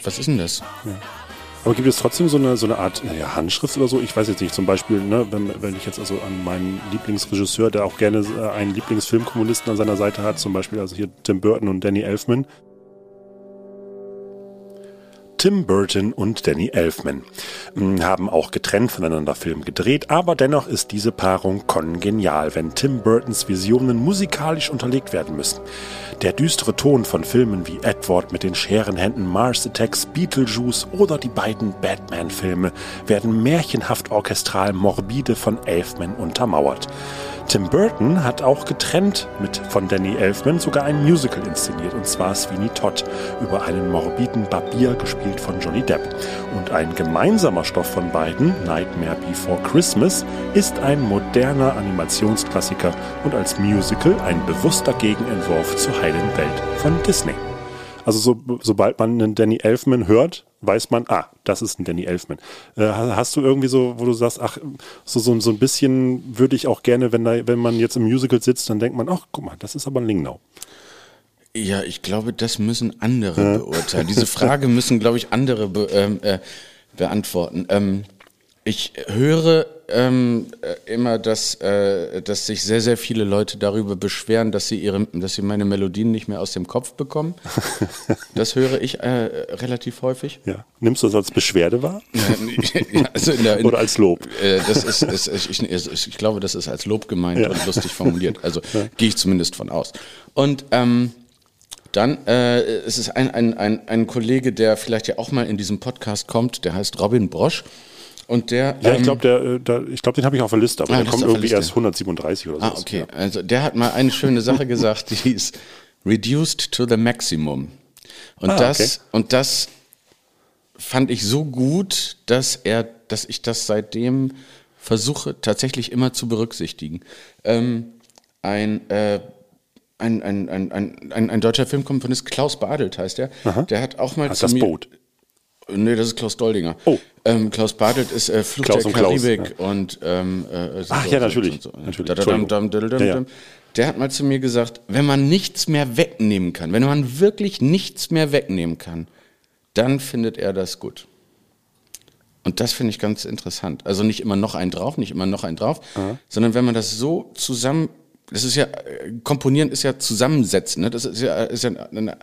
was ist denn das? Aber gibt es trotzdem so eine, so eine Art naja, Handschrift oder so? Ich weiß jetzt nicht, zum Beispiel, ne, wenn, wenn ich jetzt also an meinen Lieblingsregisseur, der auch gerne äh, einen Lieblingsfilmkommunisten an seiner Seite hat, zum Beispiel also hier Tim Burton und Danny Elfman, Tim Burton und Danny Elfman mh, haben auch getrennt voneinander Film gedreht, aber dennoch ist diese Paarung kongenial, wenn Tim Burtons Visionen musikalisch unterlegt werden müssen. Der düstere Ton von Filmen wie Edward mit den Scherenhänden, Mars Attacks, Beetlejuice oder die beiden Batman-Filme werden märchenhaft orchestral morbide von Elfman untermauert. Tim Burton hat auch getrennt mit von Danny Elfman sogar ein Musical inszeniert, und zwar Sweeney Todd, über einen morbiden Barbier, gespielt von Johnny Depp. Und ein gemeinsamer Stoff von beiden, Nightmare Before Christmas, ist ein moderner Animationsklassiker und als Musical ein bewusster Gegenentwurf zur heilen Welt von Disney. Also so, sobald man einen Danny Elfman hört, weiß man, ah, das ist ein Danny Elfman. Äh, ha- hast du irgendwie so, wo du sagst, ach, so, so, so ein bisschen würde ich auch gerne, wenn, da, wenn man jetzt im Musical sitzt, dann denkt man, ach, guck mal, das ist aber ein Lingnau. Ja, ich glaube, das müssen andere beurteilen. Diese Frage müssen, glaube ich, andere be ähm, äh, beantworten. Ähm, ich höre ähm, äh, immer, dass, äh, dass sich sehr, sehr viele Leute darüber beschweren, dass sie, ihre, dass sie meine Melodien nicht mehr aus dem Kopf bekommen. [LAUGHS] Das höre ich äh, relativ häufig. Ja. Nimmst du das als Beschwerde wahr? Ja, [LAUGHS] also in der, in, [LAUGHS] Oder als Lob? Äh, das ist, ist ich, ich, ich glaube, das ist als Lob gemeint und lustig formuliert. Also gehe ich zumindest von aus. Und ähm, dann äh, es ist ein, ein, ein, ein Kollege, der vielleicht ja auch mal in diesem Podcast kommt, der heißt Robin Brosch. Und der. Ja, ich ähm, glaube, der, äh, ich den habe ich auf der Liste, aber Ah, der kommt irgendwie Liste. erst 137 oder so. Ah, okay. Also der hat mal eine schöne Sache gesagt, die ist reduced to the maximum. Und Ah, das okay. und das fand ich so gut, dass er, dass ich das seitdem versuche tatsächlich immer zu berücksichtigen. Ähm, ein, äh, ein, ein, ein, ein, ein, ein deutscher Filmkomponist, Klaus Badelt heißt der, der hat auch mal Hat zu das mir, Boot. Nee, das ist Klaus Doldinger. Oh. Ähm, Klaus Badelt ist äh, Fluch Klaus der Karibik und ähm, äh, so- Ach ja, natürlich, so- natürlich. Ja, ja. Der hat mal zu mir gesagt, wenn man nichts mehr wegnehmen kann, wenn man wirklich nichts mehr wegnehmen kann, dann findet er das gut. Und das finde ich ganz interessant. Also nicht immer noch ein drauf, nicht immer noch ein drauf, sondern wenn man das so zusammen, das ist ja, äh, komponieren ist ja zusammensetzen, ne? das ist ja, ist ja eine,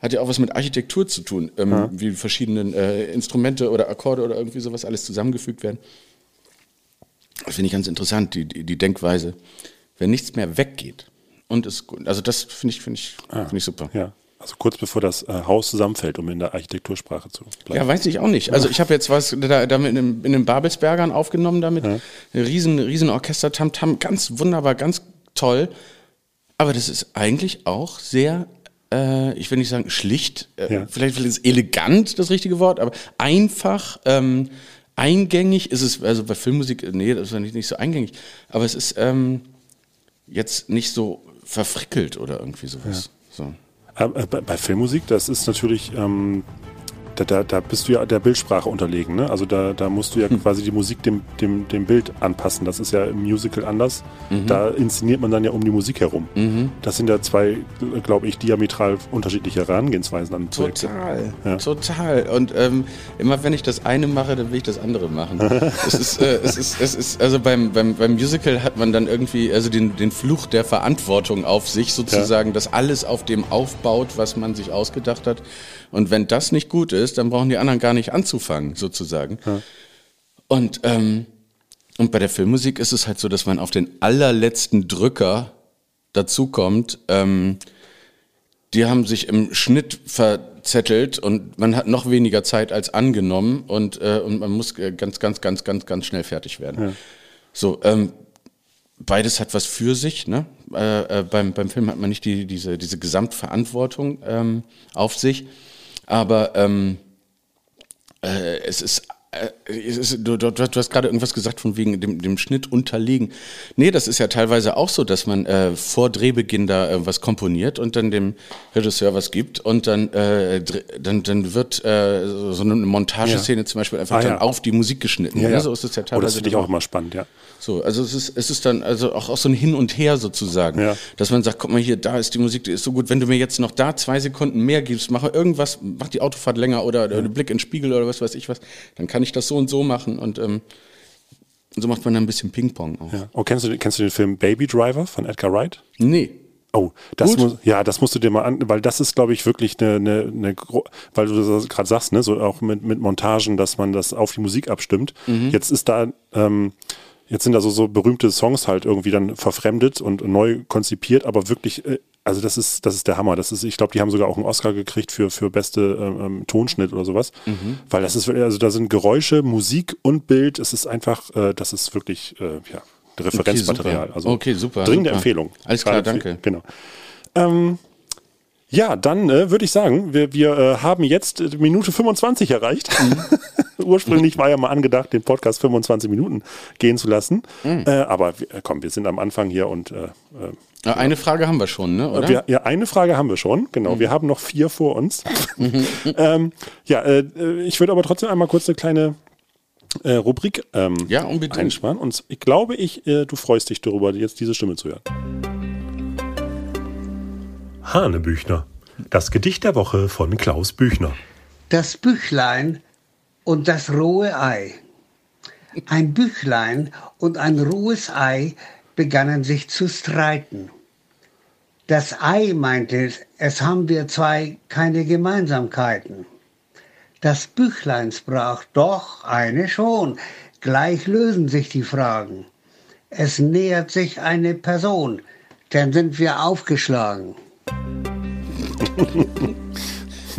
hat ja auch was mit Architektur zu tun, ähm, wie verschiedene äh, Instrumente oder Akkorde oder irgendwie sowas alles zusammengefügt werden. Das finde ich ganz interessant, die, die, die Denkweise. Wenn nichts mehr weggeht und gut. Also das finde ich, finde ich, finde ich super. Ja. Also kurz bevor das äh, Haus zusammenfällt, um in der Architektursprache zu bleiben. Ja, weiß ich auch nicht. Also ich habe jetzt was da, da mit in, in den Babelsbergern aufgenommen damit. Ein riesen, riesen Orchester, Tam-Tam, ganz wunderbar, ganz toll. Aber das ist eigentlich auch sehr, äh, ich will nicht sagen schlicht, äh, Ja. vielleicht, vielleicht ist elegant das richtige Wort, aber einfach, ähm, eingängig ist es, also bei Filmmusik, äh, nee, das ist nicht, nicht so eingängig, aber es ist ähm, jetzt nicht so verfrickelt oder irgendwie sowas. So. Ähm, äh, bei, bei Filmmusik, das ist natürlich, ähm, da, da, da bist du ja der Bildsprache unterlegen. Ne? Also da, da musst du ja Hm. quasi die Musik dem, dem, dem Bild anpassen. Das ist ja im Musical anders. Mhm. Da inszeniert man dann ja um die Musik herum. Das sind ja zwei, glaube ich, diametral unterschiedliche Herangehensweisen an Projekte. Total, Ja. total. Und ähm, immer wenn ich das eine mache, dann will ich das andere machen. [LAUGHS] es ist, äh, es ist, es ist, also beim, beim, beim Musical hat man dann irgendwie, also den, den Fluch der Verantwortung auf sich sozusagen, dass alles auf dem aufbaut, was man sich ausgedacht hat. Und wenn das nicht gut ist, dann brauchen die anderen gar nicht anzufangen, sozusagen. Und, ähm, und bei der Filmmusik ist es halt so, dass man auf den allerletzten Drücker dazukommt. Ähm, die haben sich im Schnitt verzettelt und man hat noch weniger Zeit als angenommen und, äh, und man muss äh, ganz, ganz, ganz, ganz, ganz schnell fertig werden. So, ähm, beides hat was für sich. Ne? Äh, äh, beim, beim Film hat man nicht die, diese, diese Gesamtverantwortung ähm, auf sich, aber ähm, äh, es ist es ist, du, du, du hast gerade irgendwas gesagt von wegen dem, dem Schnitt unterlegen. Nee, das ist ja teilweise auch so, dass man äh, vor Drehbeginn da äh, was komponiert und dann dem Regisseur was gibt und dann, äh, dann, dann wird äh, so eine Montageszene zum Beispiel einfach Ah, dann ja. auf die Musik geschnitten. Ja, ne? ja. So ist es ja oh, teilweise. das finde ich auch immer spannend, ja. so, also es ist, es ist dann also auch, auch so ein Hin und Her sozusagen, Ja. dass man sagt, guck mal hier, da ist die Musik, die ist so gut, wenn du mir jetzt noch da zwei Sekunden mehr gibst, mache irgendwas, mach die Autofahrt länger oder, oder einen Blick in den Spiegel oder was weiß ich was, dann kann ich das so und so machen und ähm, so macht man dann ein bisschen Ping-Pong auch. ja. Oh, kennst du, kennst du den Film Baby Driver von Edgar Wright? Nee. Oh, das Gut. muss, ja, das musst du dir mal an, weil das ist, glaube ich, wirklich eine, eine, eine weil du das gerade sagst, ne, so auch mit, mit Montagen, dass man das auf die Musik abstimmt. Mhm. Jetzt ist da, ähm, jetzt sind da so, so berühmte Songs halt irgendwie dann verfremdet und neu konzipiert, aber wirklich, äh, also das ist, das ist der Hammer. Das ist, ich glaube, die haben sogar auch einen Oscar gekriegt für, für beste ähm, ähm, Tonschnitt oder sowas. Mhm. Weil das ist, wirklich- also da sind Geräusche, Musik und Bild. Es ist einfach, äh, das ist wirklich, äh, ja, Referenzmaterial. super. also Okay, super, Dringende super. Empfehlung. Alles klar, Gerade für- danke. Genau. Ähm, Ja, dann äh, würde ich sagen, wir, wir äh, haben jetzt äh, Minute 25 erreicht. [LAUGHS] Ursprünglich war ja mal angedacht, den Podcast 25 Minuten gehen zu lassen. Äh, aber wir, komm, wir sind am Anfang hier und äh, äh, Ja, Eine Frage haben wir schon, ne? Oder? wir, ja, eine Frage haben wir schon, genau. Wir haben noch vier vor uns. [LAUGHS] [LAUGHS] ähm, ja, äh, äh, ich würde aber trotzdem einmal kurz eine kleine äh, Rubrik ähm, Ja, unbedingt. einsparen. Und ich glaube, ich, äh, du freust dich darüber, jetzt diese Stimme zu hören. Hanebüchner. Das Gedicht der Woche von Klaus Büchner. Das Büchlein und das rohe Ei. Ein Büchlein und ein rohes Ei begannen sich zu streiten. Das Ei meinte, es haben wir zwei keine Gemeinsamkeiten. Das Büchlein sprach, doch, eine schon, gleich lösen sich die Fragen. Es nähert sich eine Person, dann sind wir aufgeschlagen.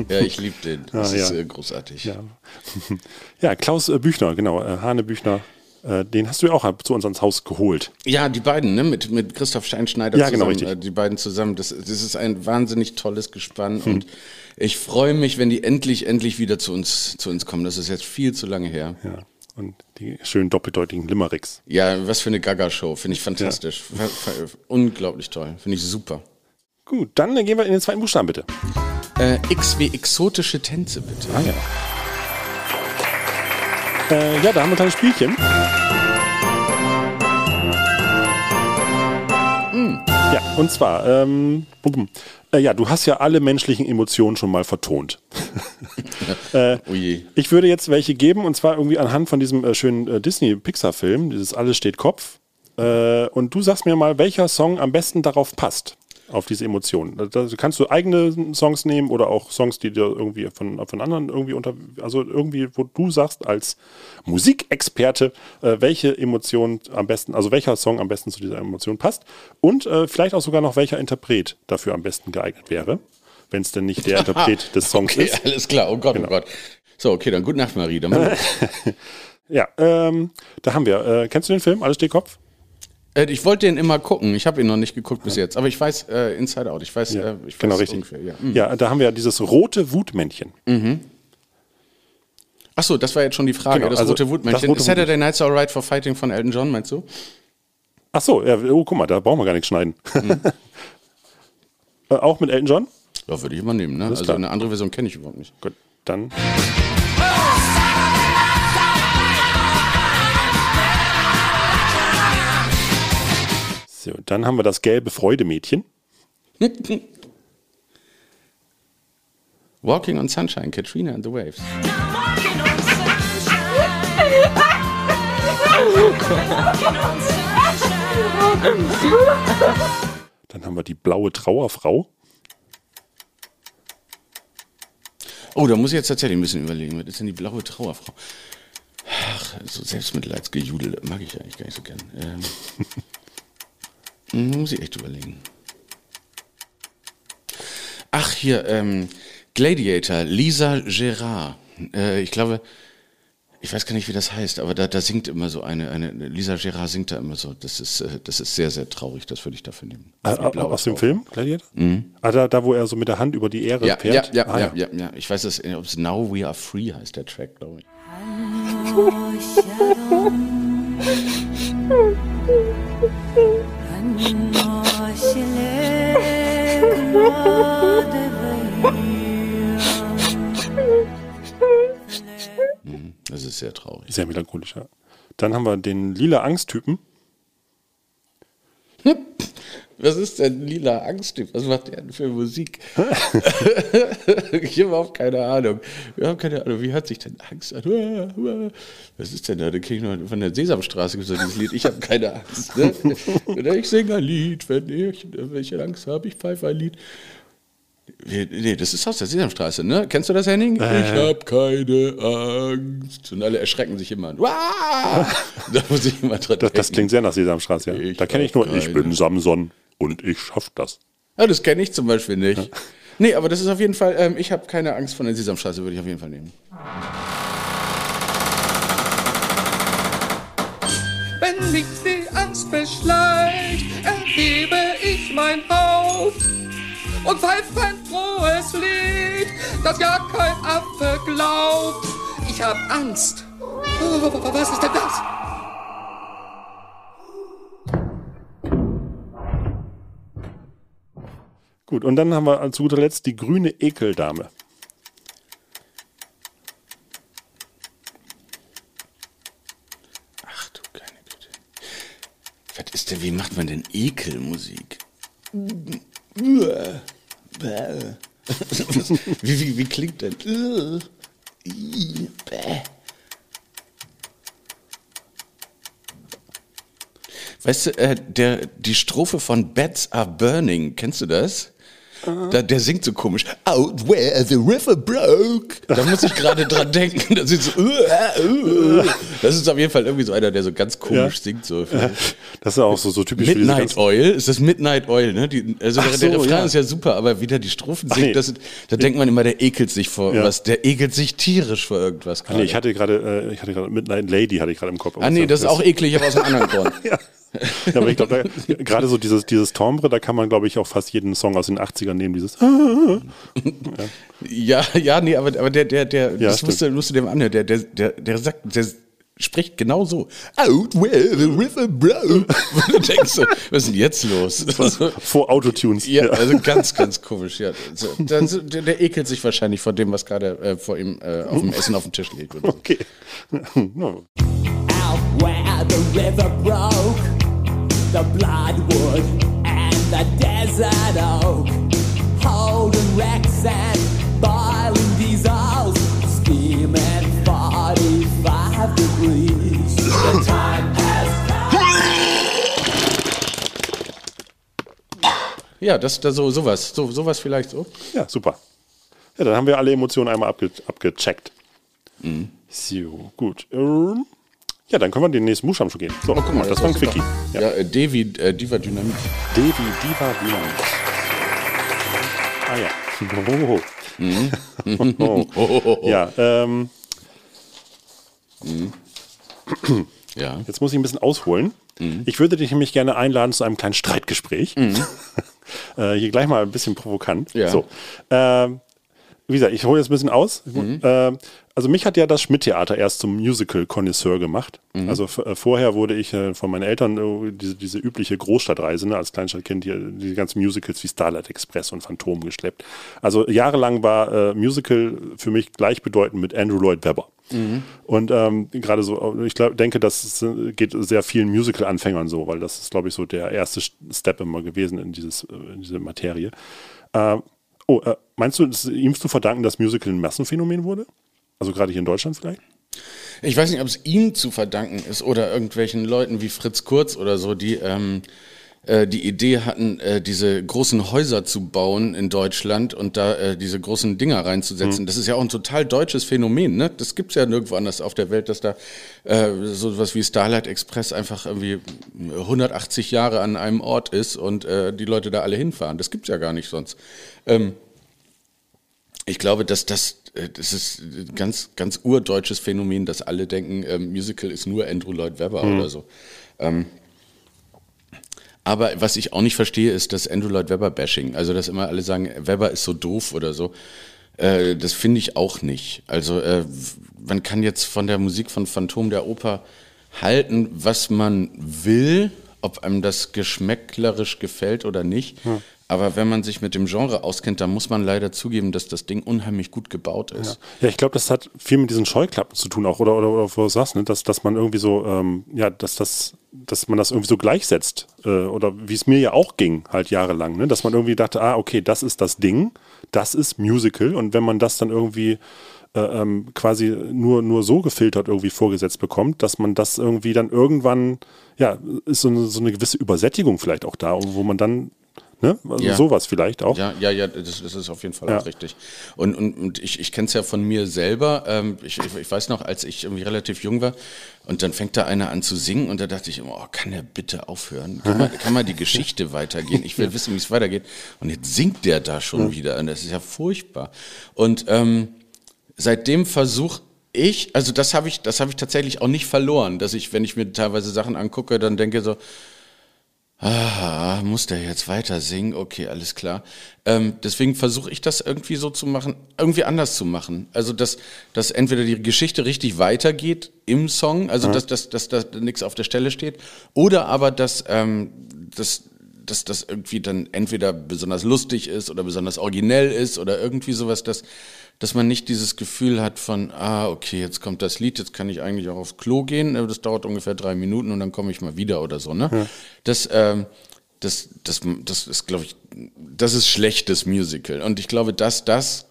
Ja, ich liebe den. Das Ah, ist ja. äh, großartig. Ja, [LAUGHS] ja Klaus äh, Büchner, genau. Äh, Hane Büchner, den hast du ja auch zu uns ans Haus geholt. Ja, die beiden, ne? Mit, mit Christoph Steinschneider Ja, zusammen. genau, richtig. Die beiden zusammen. Das, das ist ein wahnsinnig tolles Gespann und ich freue mich, wenn die endlich, endlich wieder zu uns, zu uns kommen. Das ist jetzt viel zu lange her. Ja. Und die schönen doppeldeutigen Limericks. Ja, was für eine Gaga-Show. Finde ich fantastisch. Ver- Unglaublich toll. Finde ich super. Gut, dann gehen wir in den zweiten Buchstaben, bitte. Äh, X wie exotische Tänze, bitte. Ah ja. Äh, ja, da haben wir ein kleines Spielchen. Ja, und zwar, ähm. Äh, ja, du hast ja alle menschlichen Emotionen schon mal vertont. [LAUGHS] äh, Oh ich würde jetzt welche geben, und zwar irgendwie anhand von diesem äh, schönen äh, Disney-Pixar-Film, dieses Alles steht Kopf. Äh, und du sagst mir mal, welcher Song am besten darauf passt, auf diese Emotionen. Da, kannst du eigene Songs nehmen oder auch Songs, die dir irgendwie von, von anderen irgendwie unter, also irgendwie, wo du sagst als Musikexperte, äh, welche Emotion am besten, also welcher Song am besten zu dieser Emotion passt und äh, vielleicht auch sogar noch welcher Interpret dafür am besten geeignet wäre, wenn es denn nicht der [LAUGHS] Interpret des Songs Okay, ist. alles klar. Oh Gott, oh Gott. So, okay, dann gute Nacht, Marie. Dann. [LAUGHS] Ja, ähm, da haben wir. Äh, kennst du den Film? Alles steht Kopf? Äh, ich wollte den immer gucken. Ich habe ihn noch nicht geguckt bis jetzt. Aber ich weiß äh, Inside Out. Ich weiß, äh, ich weiß genau, richtig. ungefähr. Ja. Mhm. Ja, da haben wir dieses rote Wutmännchen. Achso, das war jetzt schon die Frage. Genau, das also rote Wutmännchen. das rote Saturday Night's Alright for Fighting von Elton John, meinst du? Ach so, ja, oh, guck mal, da brauchen wir gar nichts schneiden. Mhm. [LAUGHS] äh, auch mit Elton John? Ja, würde ich immer nehmen. Ne? Also klar. eine andere Version kenne ich überhaupt nicht. Gut, dann. So, dann haben wir das gelbe Freudemädchen. Walking on Sunshine, Katrina and the Waves. Dann haben wir die blaue Trauerfrau. Oh, da muss ich jetzt tatsächlich ein bisschen überlegen. Was ist denn die blaue Trauerfrau? Ach, so Selbstmitleidsgejudel mag ich eigentlich gar nicht so gern. Ähm, hm, [LAUGHS] muss ich echt überlegen. Ach, hier, ähm, Gladiator, Lisa Gerard. Äh, ich glaube, ich weiß gar nicht, wie das heißt, aber da, da singt immer so eine, eine, Lisa Gerard singt da immer so. Das ist, äh, das ist sehr, sehr traurig, das würde ich dafür nehmen. Äh, blaue aus dem Frau. Film, Gladiator? Ah, da, da, wo er so mit der Hand über die Ehre Ja, ja, fährt? ja, Ah, ja, ja, ja. Ich weiß es, ob es Now We Are Free heißt, der Track, glaube ich. [LAUGHS] Das ist sehr traurig. Sehr melancholisch, ja. Dann haben wir den lila Angsttypen. Was ist denn lila Angsttyp? Was macht der denn für Musik? [LAUGHS] ich habe überhaupt keine Ahnung. Wir haben keine Ahnung, wie hört sich denn Angst an? Was ist denn da? Da kriege ich noch von der Sesamstraße dieses Lied. Ich habe keine Angst. Ne? Ich singe ein Lied, wenn ich, wenn ich Angst habe, ich pfeife ein Lied. Nee, das ist aus der Sesamstraße, ne? Kennst du das, Henning? Ich hab keine Angst. Und alle erschrecken sich immer. [LAUGHS] Da muss ich immer dran Das, das klingt sehr nach Sesamstraße, ja. Ich da kenne ich nur, ich keine. bin Samson und ich schaff das. Ja, das kenne ich zum Beispiel nicht. Nee, aber das ist auf jeden Fall, ähm, ich habe keine Angst von der Sesamstraße, würde ich auf jeden Fall nehmen. Wenn mich die Angst beschleicht, erhebe ich mein Haupt und pfeife ein frohes Lied, das gar kein Affe glaubt. Ich hab Angst. Oh, was ist denn das? Gut, und dann haben wir zu guter Letzt die grüne Ekeldame. Ach du kleine Güte. Was ist denn, wie macht man denn Ekelmusik? Wie, wie, wie klingt denn? Weißt du, äh, der, die Strophe von Bats Are Burning, kennst du das? Da, der singt so komisch. Out where the river broke. Da muss ich gerade dran [LAUGHS] denken. Das ist, so, uh, uh, uh. das ist auf jeden Fall irgendwie so einer, der so ganz komisch Ja. singt. So. Das ist auch so, so typisch Midnight Oil, ist das Midnight Oil, ne? Die, also der, so, der Refrain ja. ist ja super, aber wieder die Strophen singt, nee. das, da denkt man immer, der ekelt sich vor Ja. was, der ekelt sich tierisch vor irgendwas. Ach nee, ich hatte gerade, äh, ich hatte gerade Midnight Lady hatte ich gerade im Kopf. ah nee, das ist auch eklig, aber aus einem anderen Grund. [LAUGHS] ja. aber ich glaube, gerade so dieses, dieses Timbre, da kann man, glaube ich, auch fast jeden Song aus den 80ern nehmen, dieses. [LAUGHS] Ja, ja, nee, aber, aber der, der, der, Ja, das musst du, musst du dem anhören, der, der, der, der sagt, der spricht genau so. Out where the river broke. [LAUGHS] Und du denkst so, was ist denn jetzt los? Vor Autotunes. Ja, also ganz, [LAUGHS] ganz komisch. Ja. Also, der, der ekelt sich wahrscheinlich vor dem, was gerade äh, vor ihm äh, auf dem Essen auf dem Tisch liegt. Okay. Out where the river broke, the bloodwood and the desert oak, holding wrecks and boiling diesels, steaming 45 degrees. The time has Ja, das, das so sowas, so sowas vielleicht so. Ja, super. Ja, dann haben wir alle Emotionen einmal abge abgecheckt. Mhm. So, gut. Ähm, ja, dann können wir den nächsten Buchstaben schon gehen. So, Oh, guck mal, das, war ein. Quickie. Ja, äh, Devi, äh, Diva Dynamit. Devi Diva Dynamit. Ja. Oh. oh. Ja, ähm, Ja. jetzt muss ich ein bisschen ausholen. Ich würde dich nämlich gerne einladen zu einem kleinen Streitgespräch. [LAUGHS] äh, hier gleich mal ein bisschen provokant. Ja. So, ähm, wie gesagt, ich hole jetzt ein bisschen aus. Ähm, also mich hat ja das Schmidt-Theater erst zum Musical-Konnoisseur gemacht. Also f- äh, vorher wurde ich äh, von meinen Eltern äh, diese, diese übliche Großstadtreise, ne, als Kleinstadtkind hier die ganzen Musicals wie Starlight Express und Phantom geschleppt. Also jahrelang war äh, Musical für mich gleichbedeutend mit Andrew Lloyd Webber. Und ähm, gerade so, ich glaub, denke, das geht sehr vielen Musical-Anfängern so, weil das ist, glaube ich, so der erste Step immer gewesen in, dieses, in diese Materie. Äh, oh, äh, meinst du, es ist ihm zu verdanken, dass Musical ein Massenphänomen wurde? Also gerade hier in Deutschland vielleicht? Ich weiß nicht, ob es ihm zu verdanken ist oder irgendwelchen Leuten wie Fritz Kurz oder so, die ähm, äh, die Idee hatten, äh, diese großen Häuser zu bauen in Deutschland und da äh, diese großen Dinger reinzusetzen. Das ist ja auch ein total deutsches Phänomen. Ne? Das gibt's ja nirgendwo anders auf der Welt, dass da äh, so was wie Starlight Express einfach irgendwie 180 Jahre an einem Ort ist und äh, die Leute da alle hinfahren. Das gibt's ja gar nicht sonst. Ähm, ich glaube, dass das, äh, das ist ein ganz, ganz urdeutsches Phänomen, dass alle denken, ähm, Musical ist nur Andrew Lloyd Webber Mhm. oder so. Ähm, aber was ich auch nicht verstehe, ist das Andrew Lloyd Webber Bashing. Also, dass immer alle sagen, Webber ist so doof oder so. Äh, das finde ich auch nicht. Also, äh, man kann jetzt von der Musik von Phantom der Oper halten, was man will, ob einem das geschmäcklerisch gefällt oder nicht. Aber wenn man sich mit dem Genre auskennt, dann muss man leider zugeben, dass das Ding unheimlich gut gebaut ist. Ja, ich glaube, das hat viel mit diesen Scheuklappen zu tun auch, oder, oder, oder wo du sagst, ne? dass, dass man irgendwie so, ähm, ja, dass das, dass man das irgendwie so gleichsetzt. Äh, oder wie es mir ja auch ging, halt jahrelang, ne? dass man irgendwie dachte, ah, okay, das ist das Ding, das ist Musical. Und wenn man das dann irgendwie äh, ähm, quasi nur, nur so gefiltert irgendwie vorgesetzt bekommt, dass man das irgendwie dann irgendwann, ja, ist so eine, so eine gewisse Übersättigung vielleicht auch da, wo man dann, ne, also Ja. sowas vielleicht auch. Ja, ja, ja, das, das ist auf jeden Fall Ja. auch richtig. Und, und, und ich, ich kenne es ja von mir selber. Ähm, ich, ich, ich weiß noch, als ich irgendwie relativ jung war und dann fängt da einer an zu singen und da dachte ich immer, oh, kann der bitte aufhören? Kann mal, kann mal die Geschichte [LAUGHS] weitergehen? Ich will wissen, wie es weitergeht. Und jetzt singt der da schon wieder und das ist ja furchtbar. Und ähm, seitdem versuche ich, also das habe ich, das habe ich tatsächlich auch nicht verloren, dass ich, wenn ich mir teilweise Sachen angucke, dann denke so, Ah, muss der jetzt weiter singen? Okay, alles klar. Ähm, deswegen versuche ich das irgendwie so zu machen, irgendwie anders zu machen. Also, dass, dass entweder die Geschichte richtig weitergeht im Song, also dass, dass, dass, dass nichts auf der Stelle steht, oder aber, dass, ähm, dass, dass das irgendwie dann entweder besonders lustig ist oder besonders originell ist oder irgendwie sowas, dass, dass man nicht dieses Gefühl hat von, ah, okay, jetzt kommt das Lied, jetzt kann ich eigentlich auch aufs Klo gehen, äh, das dauert ungefähr drei Minuten und dann komme ich mal wieder oder so, ne? Das, ähm, das, das, das ist, glaube ich, das ist schlechtes Musical. Und ich glaube, dass das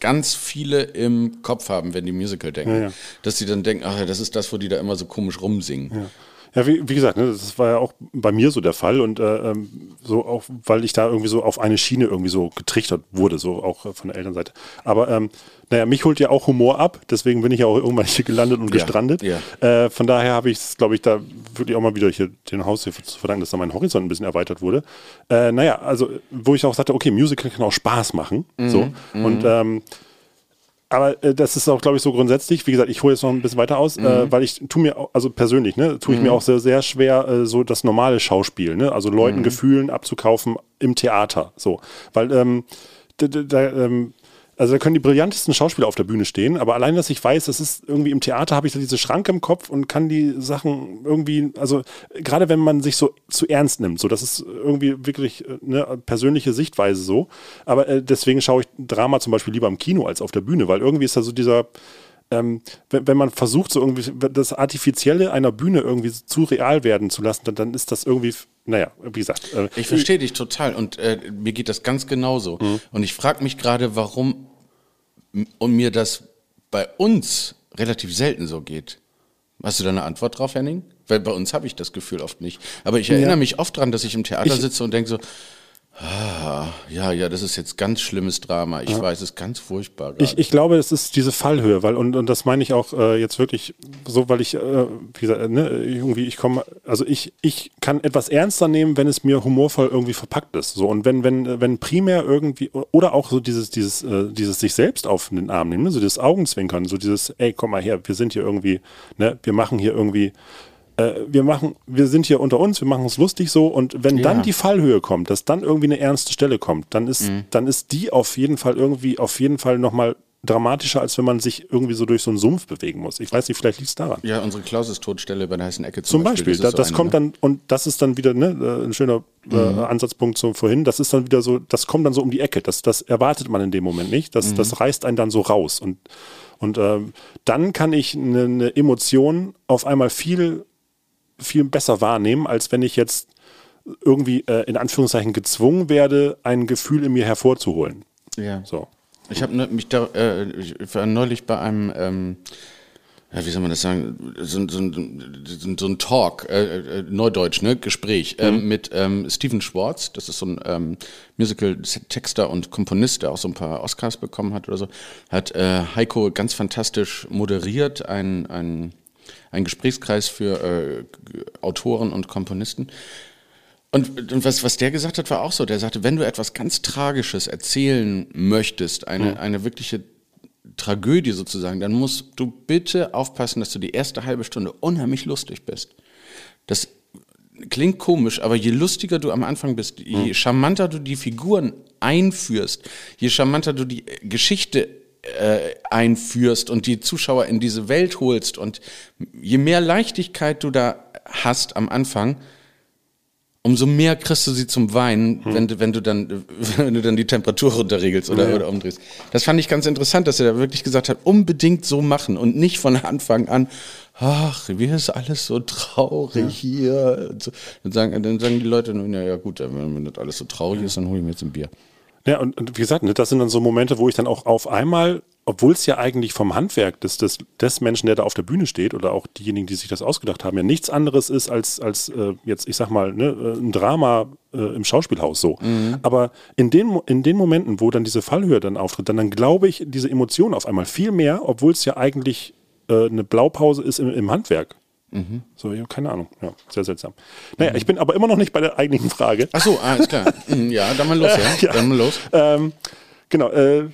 ganz viele im Kopf haben, wenn die Musical denken. Ja, ja. Dass sie dann denken, ach ja, das ist das, wo die da immer so komisch rumsingen. Ja. Ja, wie, wie gesagt, ne, das war ja auch bei mir so der Fall und äh, ähm, so auch, weil ich da irgendwie so auf eine Schiene irgendwie so getrichtert wurde, so auch äh, von der Elternseite. Aber ähm, naja, mich holt ja auch Humor ab, deswegen bin ich ja auch irgendwann hier gelandet und gestrandet. ja. Äh, von daher habe ich es, glaube ich, da wirklich auch mal wieder hier den Haushilfe zu verdanken, dass da mein Horizont ein bisschen erweitert wurde. Äh, naja, also wo ich auch sagte, okay, Musical kann auch Spaß machen. So. Und ähm, aber äh, das ist auch, glaube ich, so grundsätzlich. Wie gesagt, ich hole jetzt noch ein bisschen weiter aus, äh, weil ich tu mir, also persönlich, ne, tue ich mir auch sehr, sehr schwer, äh, so das normale Schauspiel, ne, also Leuten Gefühlen abzukaufen im Theater, so, weil ähm, da, da, ähm, also da können die brillantesten Schauspieler auf der Bühne stehen, aber allein, dass ich weiß, das ist irgendwie im Theater, habe ich da diese Schranke im Kopf und kann die Sachen irgendwie, also gerade wenn man sich so zu ernst nimmt, so das ist irgendwie wirklich äh, eine persönliche Sichtweise so. Aber äh, deswegen schaue ich Drama zum Beispiel lieber im Kino als auf der Bühne, weil irgendwie ist da so dieser, ähm, wenn, wenn man versucht, so irgendwie das Artifizielle einer Bühne irgendwie zu real werden zu lassen, dann, dann ist das irgendwie, naja, wie gesagt. Äh, Ich verstehe dich total und äh, mir geht das ganz genauso. Und ich frage mich gerade, warum und mir das bei uns relativ selten so geht. Hast du da eine Antwort drauf, Henning? Weil bei uns habe ich das Gefühl oft nicht. Aber ich erinnere Ja. mich oft dran, dass ich im Theater Ich- sitze und denke so, ah, ja, ja, das ist jetzt ganz schlimmes Drama. Ich weiß, es ist ganz furchtbar. Ich, ich glaube, es ist diese Fallhöhe, weil, und, und das meine ich auch äh, jetzt wirklich so, weil ich, äh, wie gesagt, ne, irgendwie, ich komme, also ich, ich kann etwas ernster nehmen, wenn es mir humorvoll irgendwie verpackt ist. So, und wenn, wenn, wenn primär irgendwie, oder auch so dieses, dieses, äh, dieses sich selbst auf den Arm nehmen, ne, so dieses Augenzwinkern, so dieses, ey, komm mal her, wir sind hier irgendwie, ne, wir machen hier irgendwie, äh, wir machen, wir sind hier unter uns, wir machen uns lustig so und wenn Ja. dann die Fallhöhe kommt, dass dann irgendwie eine ernste Stelle kommt, dann ist, Mhm. dann ist die auf jeden Fall irgendwie, auf jeden Fall nochmal dramatischer, als wenn man sich irgendwie so durch so einen Sumpf bewegen muss. Ich weiß nicht, vielleicht liegt es daran. ja, unsere Klaus-Todstelle bei der heißen Ecke zum, Zum Beispiel, ist da, so das eine, kommt ne? Mhm. dann, und das ist dann wieder ne, äh, ein schöner äh, Ansatzpunkt zum vorhin, das ist dann wieder so, das kommt dann so um die Ecke, das, das erwartet man in dem Moment nicht, das, Mhm. das reißt einen dann so raus und, und ähm, dann kann ich eine, eine Emotion auf einmal viel, viel besser wahrnehmen, als wenn ich jetzt irgendwie äh, in Anführungszeichen gezwungen werde, ein Gefühl in mir hervorzuholen. Ja. So. Ich habe mich da, äh, ich war neulich bei einem, ähm, ja, wie soll man das sagen, so, ein- so, so, so ein Talk, äh, äh, Neudeutsch, ne, Gespräch ähm, mit ähm, Steven Schwartz, das ist so ein ähm, Musical-Texter und Komponist, der auch so ein paar Oscars bekommen hat oder so, hat äh, Heiko ganz fantastisch moderiert, ein, ein, ein Gesprächskreis für äh, Autoren und Komponisten. Und, und was, was der gesagt hat, war auch so. Der sagte, wenn du etwas ganz Tragisches erzählen möchtest, eine, eine wirkliche Tragödie sozusagen, dann musst du bitte aufpassen, dass du die erste halbe Stunde unheimlich lustig bist. Das klingt komisch, aber je lustiger du am Anfang bist, je charmanter du die Figuren einführst, je charmanter du die Geschichte äh, einführst und die Zuschauer in diese Welt holst und je mehr Leichtigkeit du da hast am Anfang, umso mehr kriegst du sie zum Weinen, wenn, du, wenn, du dann, [LAUGHS] wenn du dann die Temperatur runterregelst oder, oder umdrehst. Das fand ich ganz interessant, dass er da wirklich gesagt hat, unbedingt so machen und nicht von Anfang an, ach, wie ist alles so traurig hier. Und so. Dann, sagen, dann sagen die Leute, na ja gut, wenn das alles so traurig ist, dann hole ich mir jetzt ein Bier. Ja, und, und wie gesagt, ne, das sind dann so Momente, wo ich dann auch auf einmal, obwohl es ja eigentlich vom Handwerk des, des, des Menschen, der da auf der Bühne steht, oder auch diejenigen, die sich das ausgedacht haben, ja nichts anderes ist als, als äh, jetzt, ich sag mal, ne, äh, ein Drama äh, im Schauspielhaus so. Aber in den, in den Momenten, wo dann diese Fallhöhe dann auftritt, dann, dann glaube ich diese Emotion auf einmal viel mehr, obwohl es ja eigentlich äh, eine Blaupause ist im, im Handwerk. So, ja, keine Ahnung. Ja, sehr seltsam. Naja, ich bin aber immer noch nicht bei der eigentlichen Frage. Ach so, alles klar. Mhm, [LAUGHS] ja, dann mal los, ja. Ja. Dann mal los. Ähm, genau. Äh,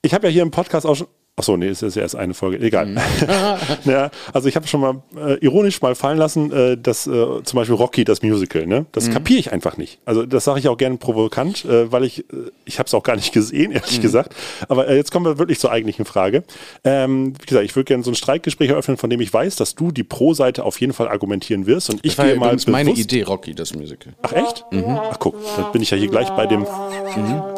ich habe ja hier im Podcast auch schon. Achso, nee, es ist ja erst eine Folge. Egal. [LAUGHS] ja, also ich habe schon mal äh, ironisch mal fallen lassen, äh, dass äh, zum Beispiel Rocky, das Musical, ne? Das Mhm. kapiere ich einfach nicht. Also das sage ich auch gerne provokant, äh, weil ich, äh, ich habe es auch gar nicht gesehen, ehrlich Mhm. gesagt. Aber äh, jetzt kommen wir wirklich zur eigentlichen Frage. Ähm, wie gesagt, ich würde gerne so ein Streitgespräch eröffnen, von dem ich weiß, dass du die Pro-Seite auf jeden Fall argumentieren wirst. Und ich Das war gehe ja mal übrigens meine bewusst- Idee, Rocky, das Musical. Ach echt? Ach guck, dann bin ich ja hier gleich bei dem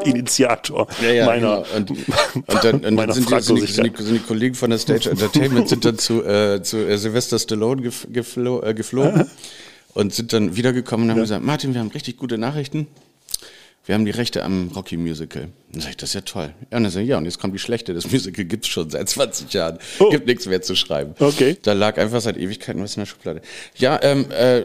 Initiator meiner, genau. und, und dann, und [LAUGHS] meiner sind, die, sind, die, sind, die, sind die Kollegen von der Stage [LAUGHS] Entertainment sind dann zu, äh, zu äh, Sylvester Stallone gef geflo äh, geflogen und sind dann wiedergekommen und haben gesagt, Martin, wir haben richtig gute Nachrichten. Wir haben die Rechte am Rocky Musical. Dann sag ich, das ist ja toll. Ja, und dann sag ich, ja, und jetzt kommt die schlechte. Das Musical gibt's schon seit 20 Jahren. Gibt nichts mehr zu schreiben. Oh. Okay. Da lag einfach seit Ewigkeiten was in der Schublade. Ja, ähm, äh,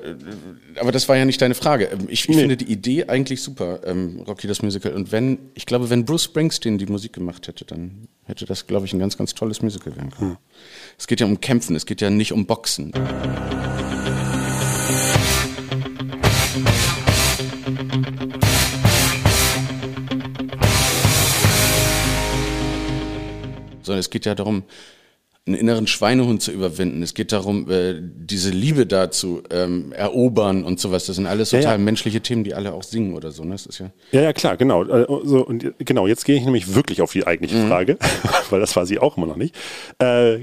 aber das war ja nicht deine Frage. Ähm, Ich, ich finde die Idee eigentlich super, ähm, Rocky das Musical. Und wenn, ich glaube, wenn Bruce Springsteen die Musik gemacht hätte, dann hätte das, glaube ich, ein ganz, ganz tolles Musical werden können. Es geht ja um Kämpfen, es geht ja nicht um Boxen. Sondern es geht ja darum, einen inneren Schweinehund zu überwinden. Es geht darum, äh, diese Liebe da zu ähm, erobern und sowas. Das sind alles Ja, total ja. menschliche Themen, die alle auch singen oder so. Ne? Das ist ja Ja, ja, klar, genau. Äh, So, und genau, jetzt gehe ich nämlich wirklich auf die eigentliche Mhm. Frage, [LAUGHS] weil das war sie auch immer noch nicht. Äh,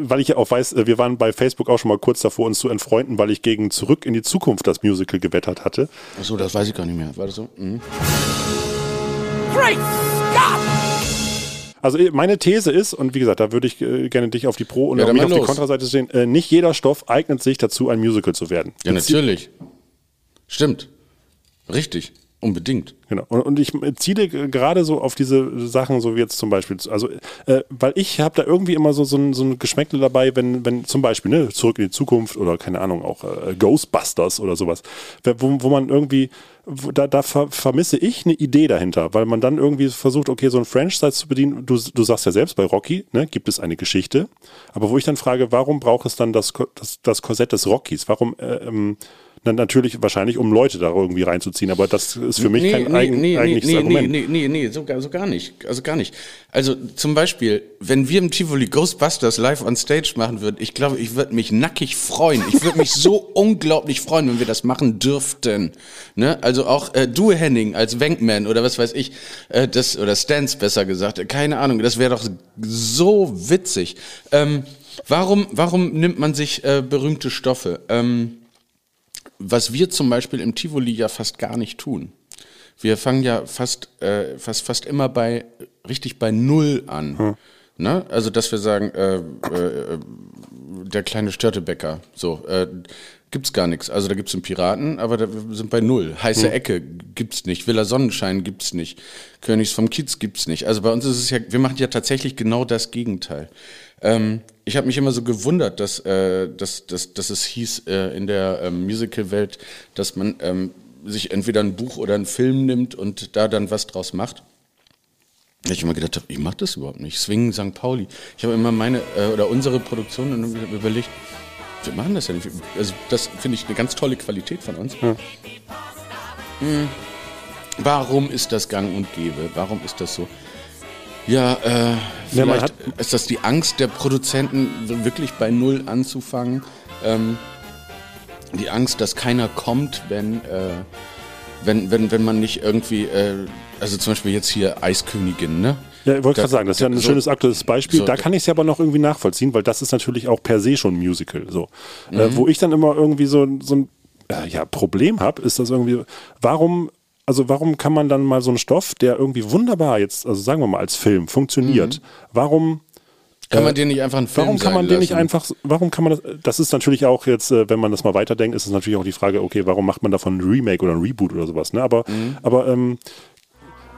weil ich ja auch weiß, äh, wir waren bei Facebook auch schon mal kurz davor, uns zu entfreunden, weil ich gegen Zurück in die Zukunft das Musical gewettert hatte. Achso, das weiß ich gar nicht mehr. War das so? Mhm. Great Scott! Also äh, meine These ist, und wie gesagt, da würde ich äh, gerne dich auf die Pro- und Ja, auf die los. Kontraseite stehen. Äh, nicht jeder Stoff eignet sich dazu, ein Musical zu werden. Ja, Jetzt- natürlich. Stimmt. Richtig. Unbedingt. Genau. Und, und ich ziele gerade so auf diese Sachen, so wie jetzt zum Beispiel, also, äh, weil ich habe da irgendwie immer so, so, ein, so ein Geschmäckle dabei, wenn, wenn zum Beispiel, ne, zurück in die Zukunft oder keine Ahnung, auch äh, Ghostbusters oder sowas, wo, wo man irgendwie, wo, da, da ver, vermisse ich eine Idee dahinter, weil man dann irgendwie versucht, okay, so ein Franchise zu bedienen, du, du sagst ja selbst bei Rocky, ne, gibt es eine Geschichte, aber wo ich dann frage, warum braucht es dann das, das, das Korsett des Rockys? Warum, äh, ähm, na, natürlich wahrscheinlich, um Leute da irgendwie reinzuziehen, aber das ist für mich kein eigen, eigentliches nee, Argument. Nee, nee, nee, nee, so, gar- so gar nicht. Also gar nicht. Also zum Beispiel, wenn wir im Tivoli Ghostbusters live on stage machen würden, ich glaube, ich würde mich nackig freuen. Ich würde mich so [LAUGHS] unglaublich freuen, wenn wir das machen dürften. Ne? Also auch äh, du, Henning, als Wankman oder was weiß ich, äh, das, oder Stans besser gesagt, äh, keine Ahnung, das wäre doch so witzig. Ähm, warum, warum nimmt man sich äh, berühmte Stoffe? Ähm, was wir zum Beispiel im Tivoli ja fast gar nicht tun. Wir fangen ja fast, äh, fast, fast immer bei, richtig bei Null an. Ne? Also, dass wir sagen, äh, äh, der kleine Störtebäcker, so, äh, gibt's gar nichts. Also, da gibt's einen Piraten, aber da wir sind bei Null. Heiße Hm. Ecke gibt's nicht. Villa Sonnenschein gibt's nicht. Königs vom Kiez gibt's nicht. Also, bei uns ist es ja, wir machen ja tatsächlich genau das Gegenteil. Ähm, ich habe mich immer so gewundert, dass, äh, dass, dass, dass es hieß äh, in der ähm, Musical-Welt, dass man ähm, sich entweder ein Buch oder einen Film nimmt und da dann was draus macht. Ich immer gedacht habe, ich mache das überhaupt nicht. Swingen St. Pauli. Ich habe immer meine äh, oder unsere Produktion überlegt, wir machen das ja nicht. Also das finde ich eine ganz tolle Qualität von uns. Hm. Warum ist das gang und gäbe? Warum ist das so? Ja, äh, Ja, vielleicht hat- ist das die Angst der Produzenten, wirklich bei Null anzufangen. Ähm, die Angst, dass keiner kommt, wenn, äh, wenn, wenn, wenn man nicht irgendwie, äh, also zum Beispiel jetzt hier Eiskönigin, ne? Ja, ich wollte gerade sagen, das ist ja ein so- schönes aktuelles Beispiel. so- da kann ich es ja aber noch irgendwie nachvollziehen, weil das ist natürlich auch per se schon ein Musical. So. Äh, Mhm. wo ich dann immer irgendwie so, so ein äh, ja, Problem habe, ist das irgendwie, warum, also warum kann man dann mal so einen Stoff, der irgendwie wunderbar jetzt, also sagen wir mal als Film, funktioniert, warum Kann äh, man den nicht einfach einen Film Warum kann man den nicht lassen? einfach, warum kann man das, das ist natürlich auch jetzt, äh, wenn man das mal weiterdenkt, ist es natürlich auch die Frage, okay, warum macht man davon ein Remake oder ein Reboot oder sowas, ne? Aber, Mhm. aber, ähm,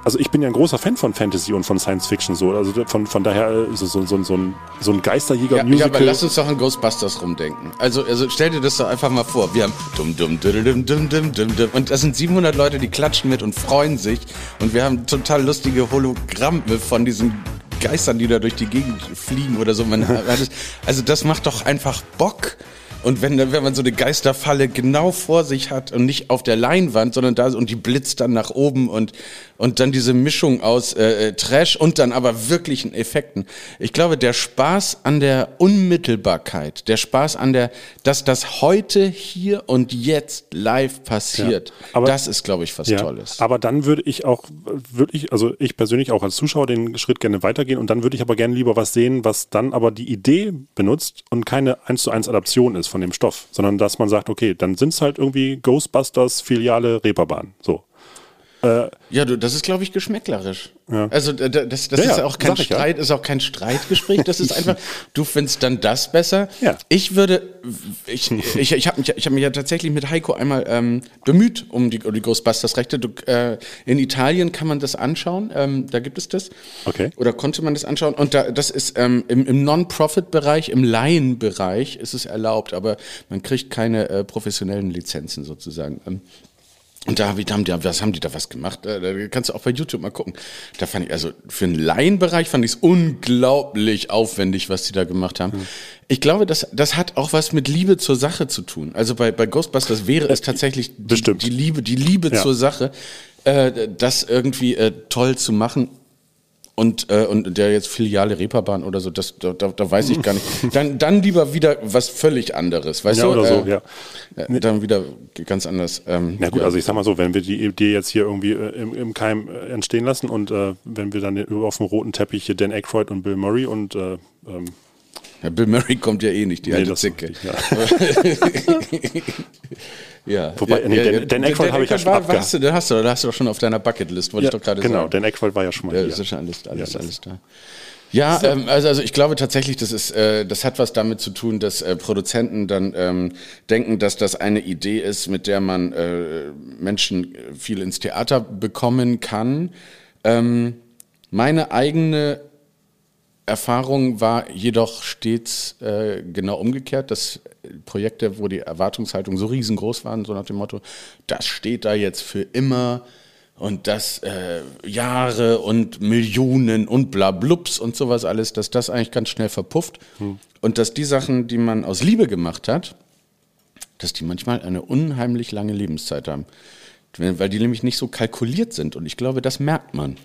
also ich bin ja ein großer Fan von Fantasy und von Science Fiction, so, also von, von daher äh, so, so, so, so, ein, so ein Ja, Geisterjäger-Musical. ja, aber lass uns doch an Ghostbusters rumdenken. Also, also stell dir das doch einfach mal vor. Wir haben dumm, dumm, dumm, dumm, dumm, dumm, dumm, dumm. Und das sind 700 Leute, die klatschen mit und freuen sich. Und wir haben total lustige Hologramme von diesen Geistern, die da durch die Gegend fliegen oder so. Man, [LAUGHS] also das macht doch einfach Bock. Und wenn, wenn man so eine Geisterfalle genau vor sich hat und nicht auf der Leinwand, sondern da und die blitzt dann nach oben und, und dann diese Mischung aus äh, äh, Trash und dann aber wirklichen Effekten. Ich glaube, der Spaß an der Unmittelbarkeit, der Spaß an der, dass das heute, hier und jetzt live passiert, Ja, aber- das ist, glaube ich, was Ja, Tolles. aber dann würde ich auch wirklich, also ich persönlich auch als Zuschauer den Schritt gerne weitergehen und dann würde ich aber gerne lieber was sehen, was dann aber die Idee benutzt und keine 1 zu 1 Adaption ist von dem Stoff, sondern dass man sagt, okay, dann sind es halt irgendwie Ghostbusters Filiale Reeperbahn. So. Äh, Ja, du, das ist, glaube ich, geschmäcklerisch. Ja. Also äh, da- das, das Ja, ist auch kein ich ja. Streit, ist auch kein Streitgespräch. Das ist [LAUGHS] einfach, du findest dann das besser. Ja. Ich würde, ich, ich, ich habe mich, ich hab mich ja tatsächlich mit Heiko einmal ähm, bemüht um die, um die Ghostbusters-Rechte. Äh, in Italien kann man das anschauen, ähm, da gibt es das. Okay. Oder konnte man das anschauen? Und da, das ist ähm, im, im Non-Profit-Bereich, im Laienbereich ist es erlaubt, aber man kriegt keine äh, professionellen Lizenzen sozusagen. Ähm, und da, hab ich- da haben die, was haben die da was gemacht? Äh, Da kannst du auch bei YouTube mal gucken. Da fand ich, also für einen Laienbereich fand ich es unglaublich aufwendig, was die da gemacht haben. Ich glaube, das, das hat auch was mit Liebe zur Sache zu tun. Also bei, bei Ghostbusters wäre es tatsächlich die, die Liebe, die Liebe Ja. zur Sache, äh, das irgendwie äh, toll zu machen. Und, äh, und der jetzt Filiale Reeperbahn oder so, das, da, da, da weiß ich gar nicht. [LAUGHS] Dann, dann lieber wieder was völlig anderes, weißt Ja, du? oder so, äh, ja. äh, Dann wieder ganz anders. Ähm, Na gut, ja. also ich sag mal so, wenn wir die Idee jetzt hier irgendwie äh, im, im Keim äh, entstehen lassen und äh, wenn wir dann auf dem roten Teppich hier Dan Aykroyd und Bill Murray und äh, ähm, Ja, Bill Murray kommt ja eh nicht, die Nee, alte Zicke. nicht, ja. [LAUGHS] [LAUGHS] ja. Wobei, ja, nee, ja, Dan-. Dan Aykroyd habe ich ja schon war, du, da hast du, da hast du doch schon auf deiner Bucketlist, wollte ja, ich doch gerade genau, sagen. Dan Aykroyd war ja schon mal Ja, hier. ist schon alles, alles, alles da. Ja, ähm, also, also ich glaube tatsächlich, das ist, äh, das hat was damit zu tun, dass äh, Produzenten dann ähm, denken, dass das eine Idee ist, mit der man äh, Menschen viel ins Theater bekommen kann. Ähm, meine eigene Erfahrung war jedoch stets äh, genau umgekehrt, dass Projekte, wo die Erwartungshaltung so riesengroß waren, so nach dem Motto, das steht da jetzt für immer und das äh, Jahre und Millionen und bla blups und sowas alles, dass das eigentlich ganz schnell verpufft und dass die Sachen, die man aus Liebe gemacht hat, dass die manchmal eine unheimlich lange Lebenszeit haben. Weil die nämlich nicht so kalkuliert sind. Und ich glaube, das merkt man.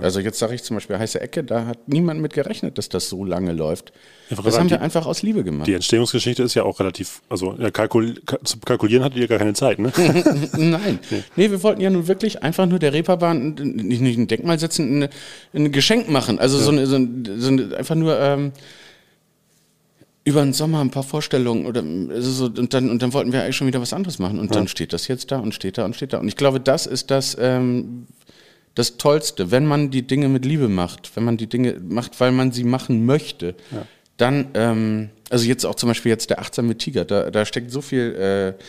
Also jetzt sage ich zum Beispiel heiße Ecke, da hat niemand mit gerechnet, dass das so lange läuft. Ja, Das haben die- wir einfach aus Liebe gemacht. Die Entstehungsgeschichte ist ja auch relativ, also ja, kalkul ka- zu kalkulieren hattet ihr gar keine Zeit, ne? [LAUGHS] Nein. Nee, wir wollten ja nun wirklich einfach nur der Reeperbahn nicht, nicht ein Denkmal setzen, ein, ein Geschenk machen. Also so, eine, so, ein, so eine, einfach nur ähm, über den Sommer ein paar Vorstellungen oder also so, und dann und dann wollten wir eigentlich schon wieder was anderes machen und dann steht das jetzt da und steht da und steht da und ich glaube, das ist das ähm, das Tollste, wenn man die Dinge mit Liebe macht, wenn man die Dinge macht, weil man sie machen möchte, dann, ähm, also jetzt auch zum Beispiel jetzt der achtsame Tiger, da, da steckt so viel äh,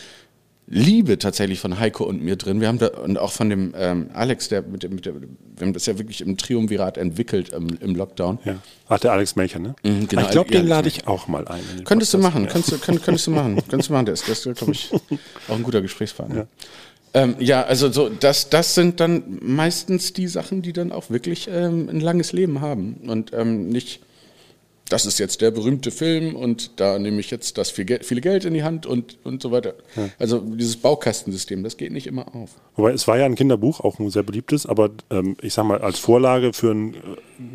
Liebe tatsächlich von Heiko und mir drin. Wir haben da und auch von dem ähm, Alex, der mit, dem- mit der, wir haben das ja wirklich im Triumvirat entwickelt im, im Lockdown. ja. Ach, der Alex Melcher, ne? Mhm, genau, ich glaube, ja, den lade ich auch mal ein. Könntest du machen, Ja. könntest du, könnt, könntest du machen, könntest du machen. Der ist, der ist glaube ich, auch ein guter Gesprächspartner. Ja. Ähm, ja, also so, das, das sind dann meistens die Sachen, die dann auch wirklich ähm, ein langes Leben haben und ähm, nicht, das ist jetzt der berühmte Film und da nehme ich jetzt das viel Geld, viele Geld in die Hand und, und so weiter. Also dieses Baukastensystem, das geht nicht immer auf. Wobei es war ja ein Kinderbuch, auch ein sehr beliebtes, aber ähm, ich sag mal, als Vorlage für ein, äh,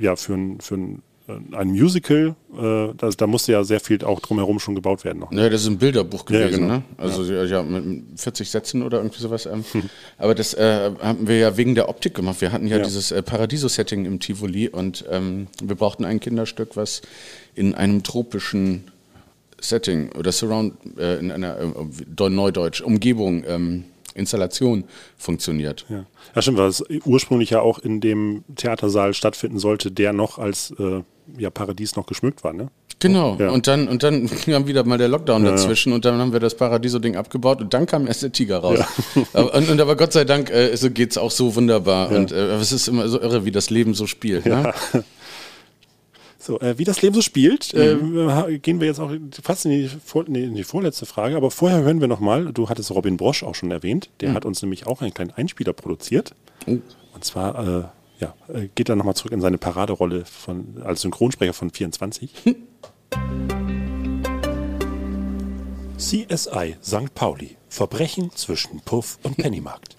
ja, für ein, für ein, ein Musical, äh, das, da musste ja sehr viel auch drumherum schon gebaut werden noch. Ja, das ist ein Bilderbuch Ja, gewesen, genau. ne? Also ja. ja, mit 40 Sätzen oder irgendwie sowas. Ähm. [LAUGHS] Aber das äh, haben wir ja wegen der Optik gemacht. Wir hatten ja, Ja. dieses äh, Paradiso-Setting im Tivoli und ähm, wir brauchten ein Kinderstück, was in einem tropischen Setting oder Surround, äh, in einer äh, Neudeutsch, Umgebung, ähm, Installation funktioniert. Ja. ja, stimmt, weil es ursprünglich ja auch in dem Theatersaal stattfinden sollte, der noch als äh, ja, Paradies noch geschmückt war, ne? Genau, Ja. und dann und dann [LAUGHS] kam wieder mal der Lockdown Ja, ja. dazwischen und dann haben wir das Paradiso-Ding abgebaut und dann kam erst der Tiger raus. [LAUGHS] aber, und, und aber Gott sei Dank äh, so geht's auch so wunderbar und äh, es ist immer so irre, wie das Leben so spielt. Ne? [LAUGHS] So, äh, wie das Leben so spielt, Mhm. äh, gehen wir jetzt auch fast in die, vor, nee, in die vorletzte Frage. Aber vorher hören wir nochmal, du hattest Robin Brosch auch schon erwähnt, der Mhm. hat uns nämlich auch einen kleinen Einspieler produziert. Oh. Und zwar äh, ja, äh, geht er nochmal zurück in seine Paraderolle von, als Synchronsprecher von 24. CSI St. Pauli. Verbrechen zwischen Puff und [LAUGHS] Pennymarkt.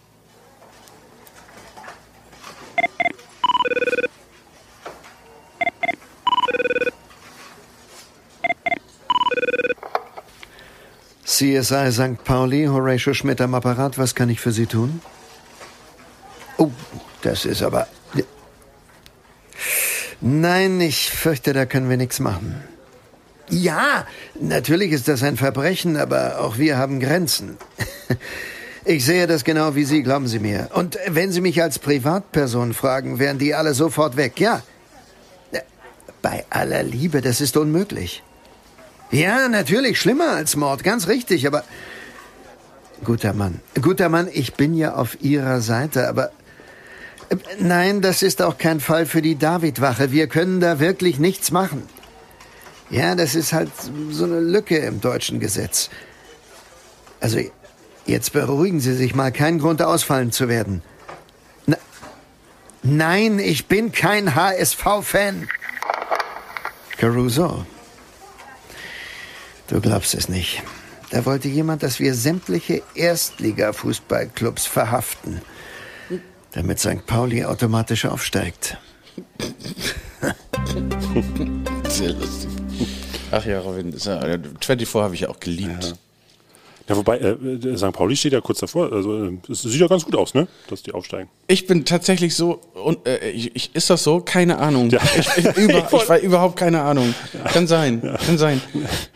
CSI St. Pauli, Horatio Schmidt am Apparat, was kann ich für Sie tun? Oh, das ist aber. Nein, ich fürchte, da können wir nichts machen. Ja, natürlich ist das ein Verbrechen, aber auch wir haben Grenzen. [LAUGHS] Ich sehe das genau wie Sie, glauben Sie mir. Und wenn Sie mich als Privatperson fragen, wären die alle sofort weg, ja. Bei aller Liebe, das ist unmöglich. Ja, natürlich, schlimmer als Mord, ganz richtig, aber... Guter Mann, guter Mann, ich bin ja auf Ihrer Seite, aber... äh, Nein, das ist auch kein Fall für die Davidwache. Wir können da wirklich nichts machen. Ja, das ist halt so eine Lücke im deutschen Gesetz. Also, jetzt beruhigen Sie sich mal. Kein Grund, ausfallen zu werden. Na, nein, ich bin kein HSV-Fan. Caruso. Du glaubst es nicht. Da wollte jemand, dass wir sämtliche Erstliga-Fußballclubs verhaften, damit St. Pauli automatisch aufsteigt. [LAUGHS] Sehr lustig. Ach ja, Robin, ist ja, 24 habe ich ja auch geliebt. Ja, wobei, äh, St. Pauli steht ja kurz davor. Also, äh, es sieht ja ganz gut aus, ne? Dass die aufsteigen. Ich bin tatsächlich so, und, äh, ich, ich, ist das so? Keine Ahnung. Ich, ich, über, [LAUGHS] ich war überhaupt keine Ahnung. Kann sein, kann sein.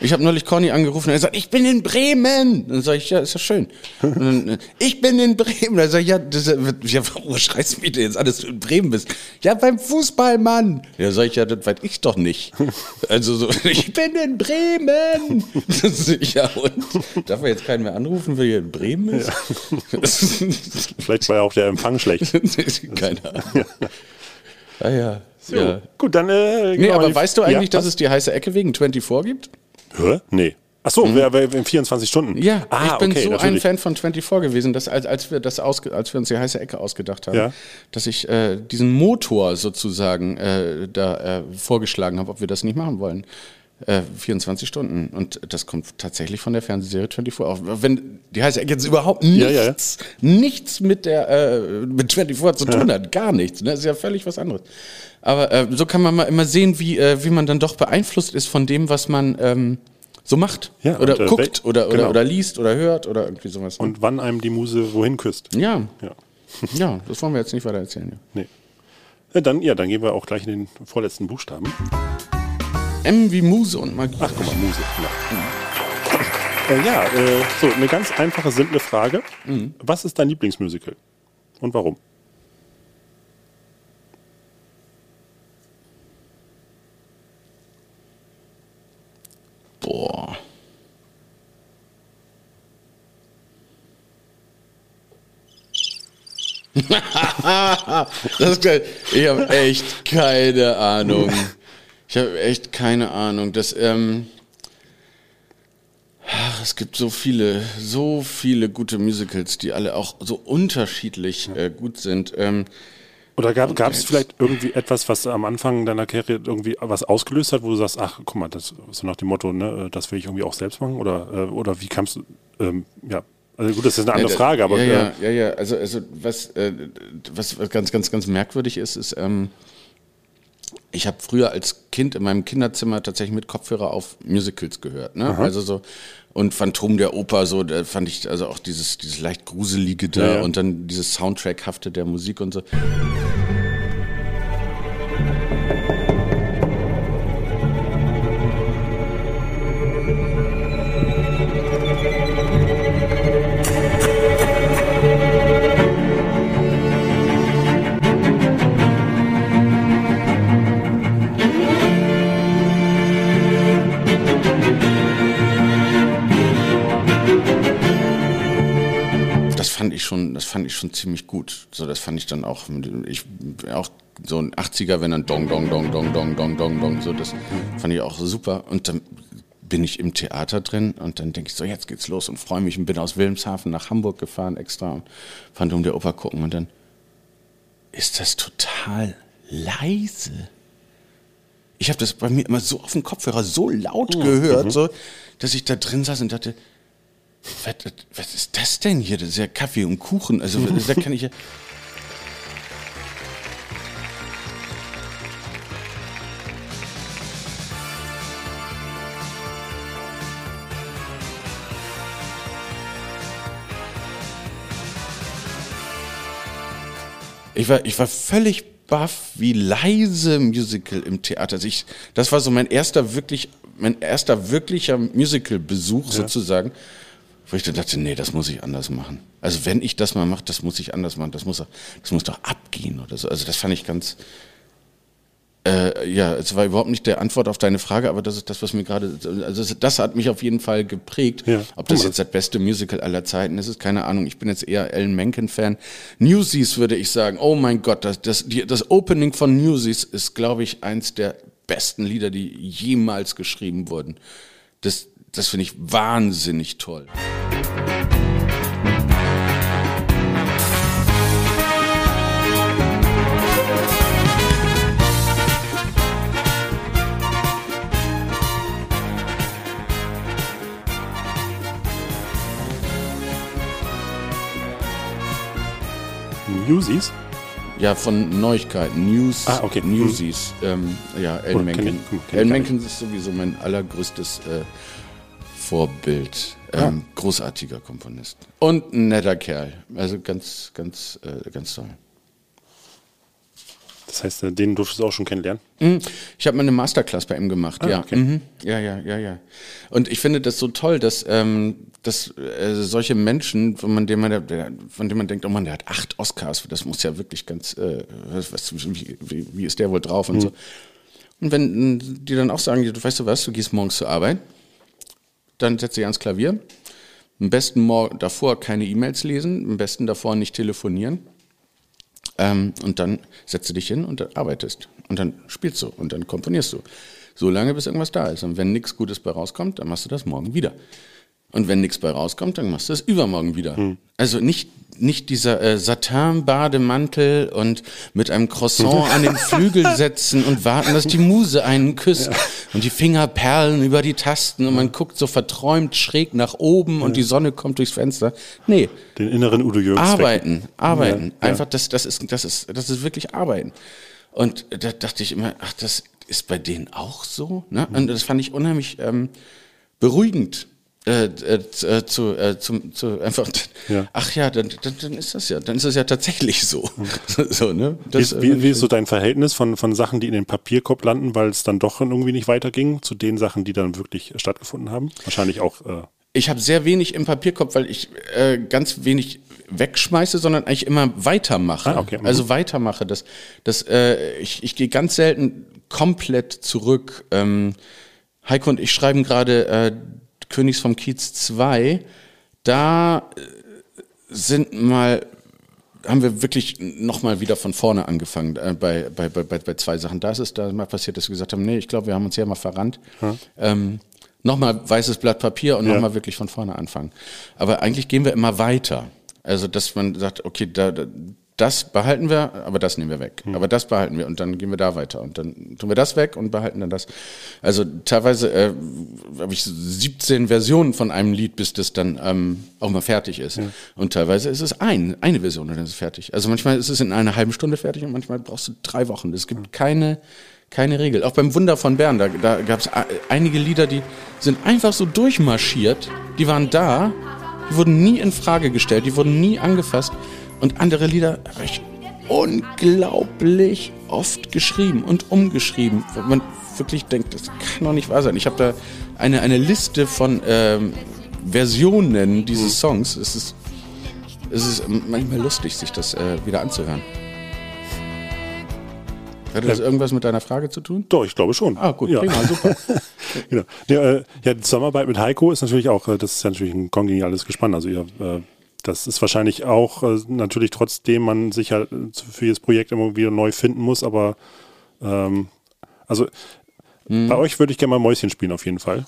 Ich habe neulich Conny angerufen und er sagt, ich bin in Bremen. Dann sage ich, ja, ist ja schön. Dann, äh, ich bin in Bremen. Dann sage ich, ja, das, äh, ja, warum schreist du mir denn jetzt alles, dass du in Bremen bist? Ja, beim Fußball, Mann. Ja, sage ich, ja, das weiß ich doch nicht. Also so, [LAUGHS] ich bin in Bremen. [LAUGHS] Ja, und darf er jetzt keinen mehr anrufen, weil er in Bremen ist? [LAUGHS] Vielleicht war ja auch der Empfang schlecht. [LAUGHS] Keine Ahnung. Ah ja. So, ja. Gut, dann. Äh, Nee, aber weißt du eigentlich, ja, dass es die heiße Ecke wegen 24 gibt? Hä? Nee. Ach so, wer in 24 Stunden. Ja, ah, ich bin okay, so ein natürlich. Fan von 24 gewesen, dass als, als wir das ausge, als wir uns die heiße Ecke ausgedacht haben, Ja. dass ich äh, diesen Motor sozusagen äh, da äh, vorgeschlagen habe, ob wir das nicht machen wollen. Äh, 24 Stunden. Und das kommt tatsächlich von der Fernsehserie 24 auch. Wenn die heiße Ecke jetzt überhaupt nichts, Ja, ja, ja. nichts mit der äh, mit 24 zu tun hat, gar nichts. Ne? Das ist ja völlig was anderes. Aber äh, so kann man mal immer sehen, wie, äh, wie man dann doch beeinflusst ist von dem, was man ähm, so macht. Ja, oder und, äh, guckt oder, oder, genau. oder liest oder hört oder irgendwie sowas. Und wann einem die Muse wohin küsst. ja. Ja. [LAUGHS] ja, das wollen wir jetzt nicht weiter erzählen. Ja. Nee. Ja, dann, ja, dann gehen wir auch gleich in den vorletzten Buchstaben. M wie Muse und Magie. Ach, guck mal, Muse. Ja, äh, ja äh, so, eine ganz einfache, simple Frage. Mhm. Was ist dein Lieblingsmusical? Und warum? Boah. [LAUGHS] das ist geil. Ich habe echt keine Ahnung. Ich habe echt keine Ahnung. Das, ähm, ach, es gibt so viele, so viele gute Musicals, die alle auch so unterschiedlich äh, gut sind. Ähm, Oder gab es vielleicht irgendwie etwas, was am Anfang deiner Karriere irgendwie was ausgelöst hat, wo du sagst, ach, guck mal, das so nach dem Motto, ne, das will ich irgendwie auch selbst machen? Oder, äh, oder wie kamst du, ähm, ja, also gut, das ist eine andere Ja, Frage, aber ja, äh, ja, ja, ja. Also, also was, äh, was, was ganz, ganz, ganz merkwürdig ist, ist, ähm, ich habe früher als Kind in meinem Kinderzimmer tatsächlich mit Kopfhörer auf Musicals gehört. Ne? Aha. Also so und Phantom der Oper, so, da fand ich also auch dieses, dieses leicht gruselige da Ja, ja. und dann dieses Soundtrackhafte der Musik und so. Schon, ziemlich gut. So, das fand ich dann auch, ich auch so ein 80er, wenn dann Dong, Dong, Dong, Dong, Dong, Dong, Dong, Dong, so, das fand ich auch super. Und dann bin ich im Theater drin und dann denke ich so, jetzt geht's los und freue mich und bin aus Wilhelmshaven nach Hamburg gefahren extra und fand um der Oper gucken und dann ist das total leise. Ich habe das bei mir immer so auf dem Kopfhörer so laut Mhm. gehört, Mhm. so, dass ich da drin saß und dachte, was, was ist das denn hier? Das ist ja Kaffee und Kuchen. Also da kann ich ja. Ich war, ich war völlig baff, wie leise Musical im Theater. Also ich, das war so mein erster wirklich, mein erster wirklicher Musical-Besuch sozusagen, wo ich dann dachte, nee, das muss ich anders machen. Also wenn ich das mal mache, das muss ich anders machen. Das muss, das muss doch abgehen oder so. Also das fand ich ganz, äh, ja, es war überhaupt nicht der Antwort auf deine Frage, aber das ist das, was mir gerade, also das, hat mich auf jeden Fall geprägt. Ja. Ob das jetzt das beste Musical aller Zeiten ist, ist keine Ahnung. Ich bin jetzt eher Alan Menken-Fan. Newsies würde ich sagen, oh mein Gott, das, das, die, das Opening von Newsies ist, glaube ich, eins der besten Lieder, die jemals geschrieben wurden. Das, das finde ich wahnsinnig toll. Newsies? Ja, von Neuigkeiten. News, Ah, okay. Newsies. Ähm, ja, Alan Menken. Alan Menken ist sowieso mein allergrößtes äh, Vorbild. Ähm, Großartiger Komponist. Und ein netter Kerl. Also ganz, ganz, äh, ganz toll. Das heißt, äh, den durftest du auch schon kennenlernen? Mhm. Ich habe mal eine Masterclass bei ihm gemacht, Ah, ja. okay. Mhm. Ja, ja, ja, ja. Und ich finde das so toll, dass, ähm, dass äh, solche Menschen, von man, dem man, der, von dem man denkt, oh Mann, der hat acht Oscars, das muss ja wirklich ganz, äh, was, was, wie, wie, wie ist der wohl drauf und Mhm. so. Und wenn die dann auch sagen, du weißt du was, du gehst morgens zur Arbeit, dann setz dich ans Klavier. Am besten morgen davor keine E-Mails lesen, am besten davor nicht telefonieren. Ähm, und dann setzt du dich hin und arbeitest. Und dann spielst du und dann komponierst du. So lange, bis irgendwas da ist. Und wenn nichts Gutes bei rauskommt, dann machst du das morgen wieder. Und wenn nichts bei rauskommt, dann machst du es übermorgen wieder. Also nicht, nicht dieser äh, Satin-Bademantel und mit einem Croissant an den [LAUGHS] Flügel setzen und warten, dass die Muse einen küsst. Und die Finger perlen über die Tasten und man guckt so verträumt schräg nach oben und die Sonne kommt durchs Fenster. Nee. Den inneren Udo Jürgens. Arbeiten, arbeiten. Ja, ja. Einfach, das, das, ist, das, ist, das ist wirklich Arbeiten. Und da dachte ich immer, ach, das ist bei denen auch so. Ne? Und das fand ich unheimlich ähm, beruhigend. Äh, äh, äh, zu, äh, zum, zu einfach, Ja. ach ja, dann, dann, dann ist das ja, dann ist das ja tatsächlich so. [LAUGHS] so ne? Wie, Das, ist- wie, wie ist so dein Verhältnis von, von Sachen, die in den Papierkorb landen, weil es dann doch irgendwie nicht weiterging, zu den Sachen, die dann wirklich stattgefunden haben? Wahrscheinlich auch. Äh, Ich habe sehr wenig im Papierkorb, weil ich äh, ganz wenig wegschmeiße, sondern eigentlich immer weitermache. Ah, okay. Also weitermache. Das, das, äh, ich ich gehe ganz selten komplett zurück. Ähm, Heiko und ich schreiben gerade äh, Königs vom Kiez 2. Da äh, sind mal haben wir wirklich nochmal wieder von vorne angefangen äh, bei, bei, bei, bei zwei Sachen. Da ist es da mal passiert, dass wir gesagt haben, nee, ich glaube, wir haben uns hier mal verrannt. Ähm, nochmal weißes Blatt Papier und Ja. nochmal wirklich von vorne anfangen. Aber eigentlich gehen wir immer weiter. Also, dass man sagt, okay, da, da, das behalten wir, aber das nehmen wir weg. Hm. Aber das behalten wir und dann gehen wir da weiter und dann tun wir das weg und behalten dann das. Also teilweise äh, habe ich 17 Versionen von einem Lied, bis das dann ähm, auch mal fertig ist. Und teilweise ist es ein, eine Version und dann ist es fertig. Also manchmal ist es in einer halben Stunde fertig und manchmal brauchst du drei Wochen. Es gibt keine, keine Regel. Auch beim Wunder von Bern, da, da gab es einige Lieder, die sind einfach so durchmarschiert. Die waren da, die wurden nie in Frage gestellt, die wurden nie angefasst. Und andere Lieder habe ich unglaublich oft geschrieben und umgeschrieben, man wirklich denkt, das kann doch nicht wahr sein. Ich habe da eine, eine Liste von ähm, Versionen dieses Songs. Es ist, es ist manchmal lustig, sich das äh, wieder anzuhören. Hat das irgendwas mit deiner Frage zu tun? Doch, ich glaube schon. Ah, gut, ja. prima, super. [LAUGHS] genau. ja, äh, ja, die Zusammenarbeit mit Heiko ist natürlich auch, äh, das ist ja natürlich ein kongeniales Gespann. Also ihr, äh, das ist wahrscheinlich auch äh, natürlich trotzdem man sich äh, für jedes Projekt immer wieder neu finden muss, aber ähm, also Mhm. bei euch würde ich gerne mal Mäuschen spielen auf jeden Fall.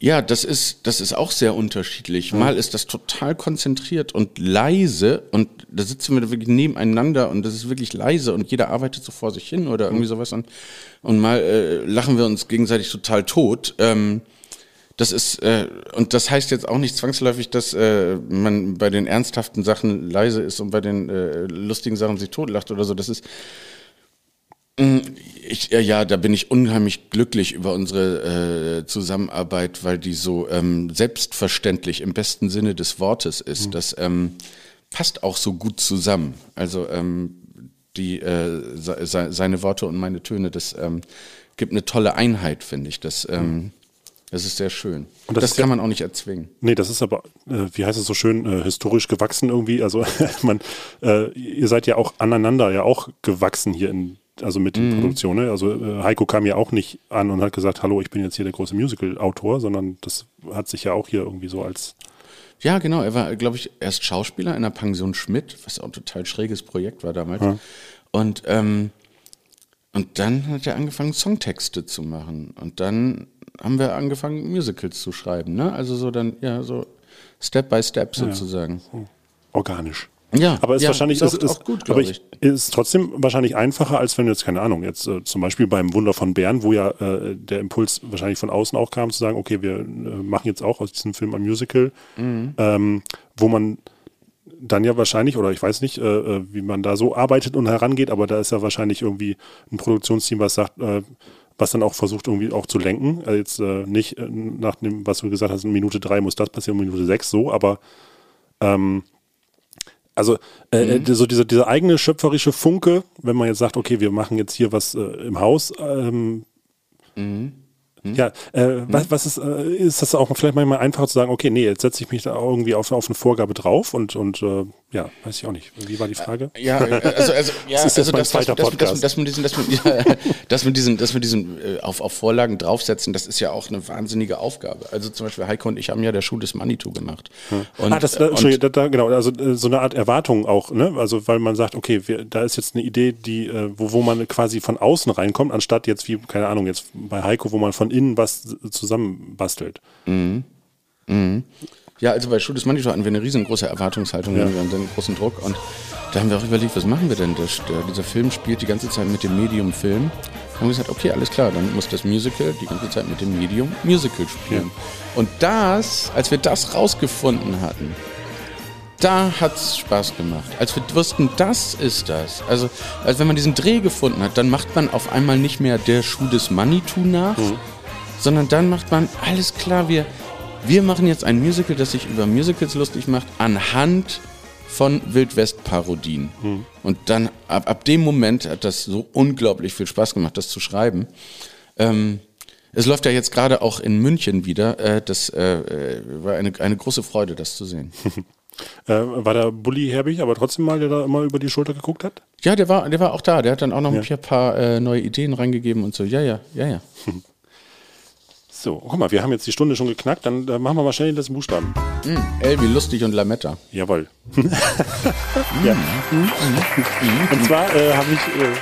Ja, das ist, das ist auch sehr unterschiedlich. Mal ist das total konzentriert und leise und da sitzen wir wirklich nebeneinander und das ist wirklich leise und jeder arbeitet so vor sich hin oder irgendwie sowas und, und mal äh, lachen wir uns gegenseitig total tot. Ähm, Das ist, äh, und das heißt jetzt auch nicht zwangsläufig, dass äh, man bei den ernsthaften Sachen leise ist und bei den äh, lustigen Sachen sich totlacht oder so. Das ist, mh, ich, ja, ja, da bin ich unheimlich glücklich über unsere äh, Zusammenarbeit, weil die so ähm, selbstverständlich im besten Sinne des Wortes ist. Mhm. Das ähm, passt auch so gut zusammen. Also ähm, die äh, se se seine Worte und meine Töne, das ähm, gibt eine tolle Einheit, finde ich. Das, ähm, das ist sehr schön. Und das das kann ja- man auch nicht erzwingen. Nee, das ist aber, äh, wie heißt es so schön, äh, historisch gewachsen irgendwie. Also [LAUGHS] man, äh, ihr seid ja auch aneinander ja auch gewachsen hier in, also mit den Mhm. Produktionen. Ne? Also äh, Heiko kam ja auch nicht an und hat gesagt, hallo, ich bin jetzt hier der große Musical-Autor, sondern das hat sich ja auch hier irgendwie so als Ja, genau. Er war, glaube ich, erst Schauspieler in der Pension Schmidt, was auch ein total schräges Projekt war damals. Ja. Und, ähm, und dann hat er angefangen, Songtexte zu machen. Und dann haben wir angefangen, Musicals zu schreiben. Ne? Also so dann, ja, so Step by Step Ja, ja. sozusagen. organisch. Ja, aber es ist ja, wahrscheinlich ist ist, auch- ist, gut, aber ich, ist trotzdem wahrscheinlich einfacher, als wenn du jetzt keine Ahnung jetzt äh, zum Beispiel beim Wunder von Bern, wo ja äh, der Impuls wahrscheinlich von außen auch kam, zu sagen, okay, wir äh, machen jetzt auch aus diesem Film ein Musical, Mhm. ähm, wo man dann ja wahrscheinlich, oder ich weiß nicht, äh, äh, wie man da so arbeitet und herangeht, aber da ist ja wahrscheinlich irgendwie ein Produktionsteam, was sagt, äh, was dann auch versucht, irgendwie auch zu lenken. Also jetzt äh, nicht äh, nach dem, was du gesagt hast, in Minute drei muss das passieren, in Minute sechs so, aber ähm, also äh, Mhm. äh, so dieser, dieser eigene schöpferische Funke, wenn man jetzt sagt, okay, wir machen jetzt hier was äh, im Haus, ähm, Mhm. ja, äh, was, was ist, äh, ist das auch vielleicht manchmal einfacher zu sagen, okay, nee, jetzt setze ich mich da irgendwie auf, auf eine Vorgabe drauf und, und äh, ja, weiß ich auch nicht. Wie war die Frage? Ja, also, also, [LAUGHS] ja, das also mein das, das, zweiter das, das, Podcast. das mit diesen, das mit, ja, das mit diesen, [LAUGHS] das mit diesen äh, auf, auf Vorlagen draufsetzen, das ist ja auch eine wahnsinnige Aufgabe. Also zum Beispiel Heiko und ich haben ja der Schuh des Manitou gemacht. Und, ah, das, äh, und- Entschuldigung, da, genau, also äh, so eine Art Erwartung auch, ne? Also weil man sagt, okay, wir, da ist jetzt eine Idee, die, äh, wo, wo man quasi von außen reinkommt, anstatt jetzt wie, keine Ahnung, jetzt bei Heiko, wo man von innen was zusammenbastelt. Mhm. Mhm. Ja, also bei Schuh des Manitou hatten wir eine riesengroße Erwartungshaltung, Ja. wir haben einen großen Druck und da haben wir auch überlegt, was machen wir denn? Das, der, dieser Film spielt die ganze Zeit mit dem Medium Film. Haben wir gesagt, okay, alles klar, dann muss das Musical die ganze Zeit mit dem Medium Musical spielen. Und das, als wir das rausgefunden hatten, da hat's Spaß gemacht. Als wir wussten, das ist das. Also, als wenn man diesen Dreh gefunden hat, dann macht man auf einmal nicht mehr der Schuh des Manitou nach, sondern dann macht man, alles klar, wir, wir machen jetzt ein Musical, das sich über Musicals lustig macht, anhand von Wildwest-Parodien. Und dann, ab, ab dem Moment hat das so unglaublich viel Spaß gemacht, das zu schreiben. Ähm, es läuft ja jetzt gerade auch in München wieder. Äh, das äh, äh, war eine, eine große Freude, das zu sehen. [LAUGHS] Äh, war der Bulli Herbig, aber trotzdem mal, der da immer über die Schulter geguckt hat? Ja, der war, der war auch da. Der hat dann auch noch Ja. ein paar äh, neue Ideen reingegeben und so. Ja, ja, ja, ja. [LAUGHS] So, guck mal, wir haben jetzt die Stunde schon geknackt, dann äh, machen wir mal schnell den letzten Buchstaben. Mm, L wie lustig und Lametta. Jawohl. [LAUGHS] ja. Und zwar äh, habe ich. Äh,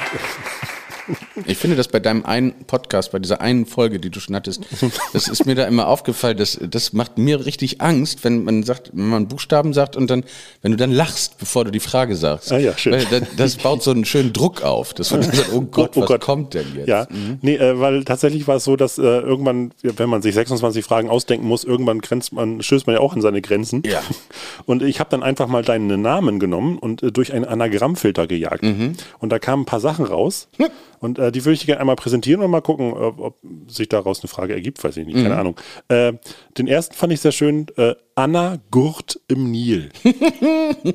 Ich finde das bei deinem einen Podcast, bei dieser einen Folge, die du schon hattest, das ist mir da immer aufgefallen, das, das macht mir richtig Angst, wenn man sagt, wenn man Buchstaben sagt und dann, wenn du dann lachst, bevor du die Frage sagst. Ah ja, schön. Weil das, das baut so einen schönen Druck auf. Das man sagt, oh Gott, was kommt denn jetzt? Ja, nee, äh, weil tatsächlich war es so, dass äh, irgendwann, wenn man sich 26 Fragen ausdenken muss, irgendwann grenzt man, stößt man ja auch an seine Grenzen. Ja. [LAUGHS] Und ich habe dann einfach mal deinen Namen genommen und äh, durch einen Anagrammfilter gejagt. Mhm. Und da kamen ein paar Sachen raus. Und äh, die würde ich gerne einmal präsentieren und mal gucken, ob, ob sich daraus eine Frage ergibt. Weiß ich nicht, keine Mhm. Ahnung. Äh, den ersten fand ich sehr schön. Äh, Anna Gurt im Nil. [LAUGHS]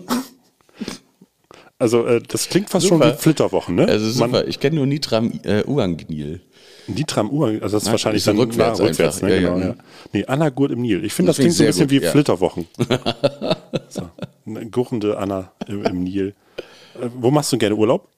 Also äh, das klingt fast schon Super. wie Flitterwochen, ne? Also super. Man- ich kenne nur Nitram äh, Uangnil. Nitram Uang, also das ist Nein, wahrscheinlich dann rückwärts ja, rückwärts ne, Ja, genau, ja. ja. Nee, Anna Gurt im Nil. Ich finde, das, Das klingt so ein bisschen sehr wie gut, ja. Flitterwochen. [LAUGHS] so, eine gurrende Anna im, im Nil. Äh, wo machst du gerne Urlaub?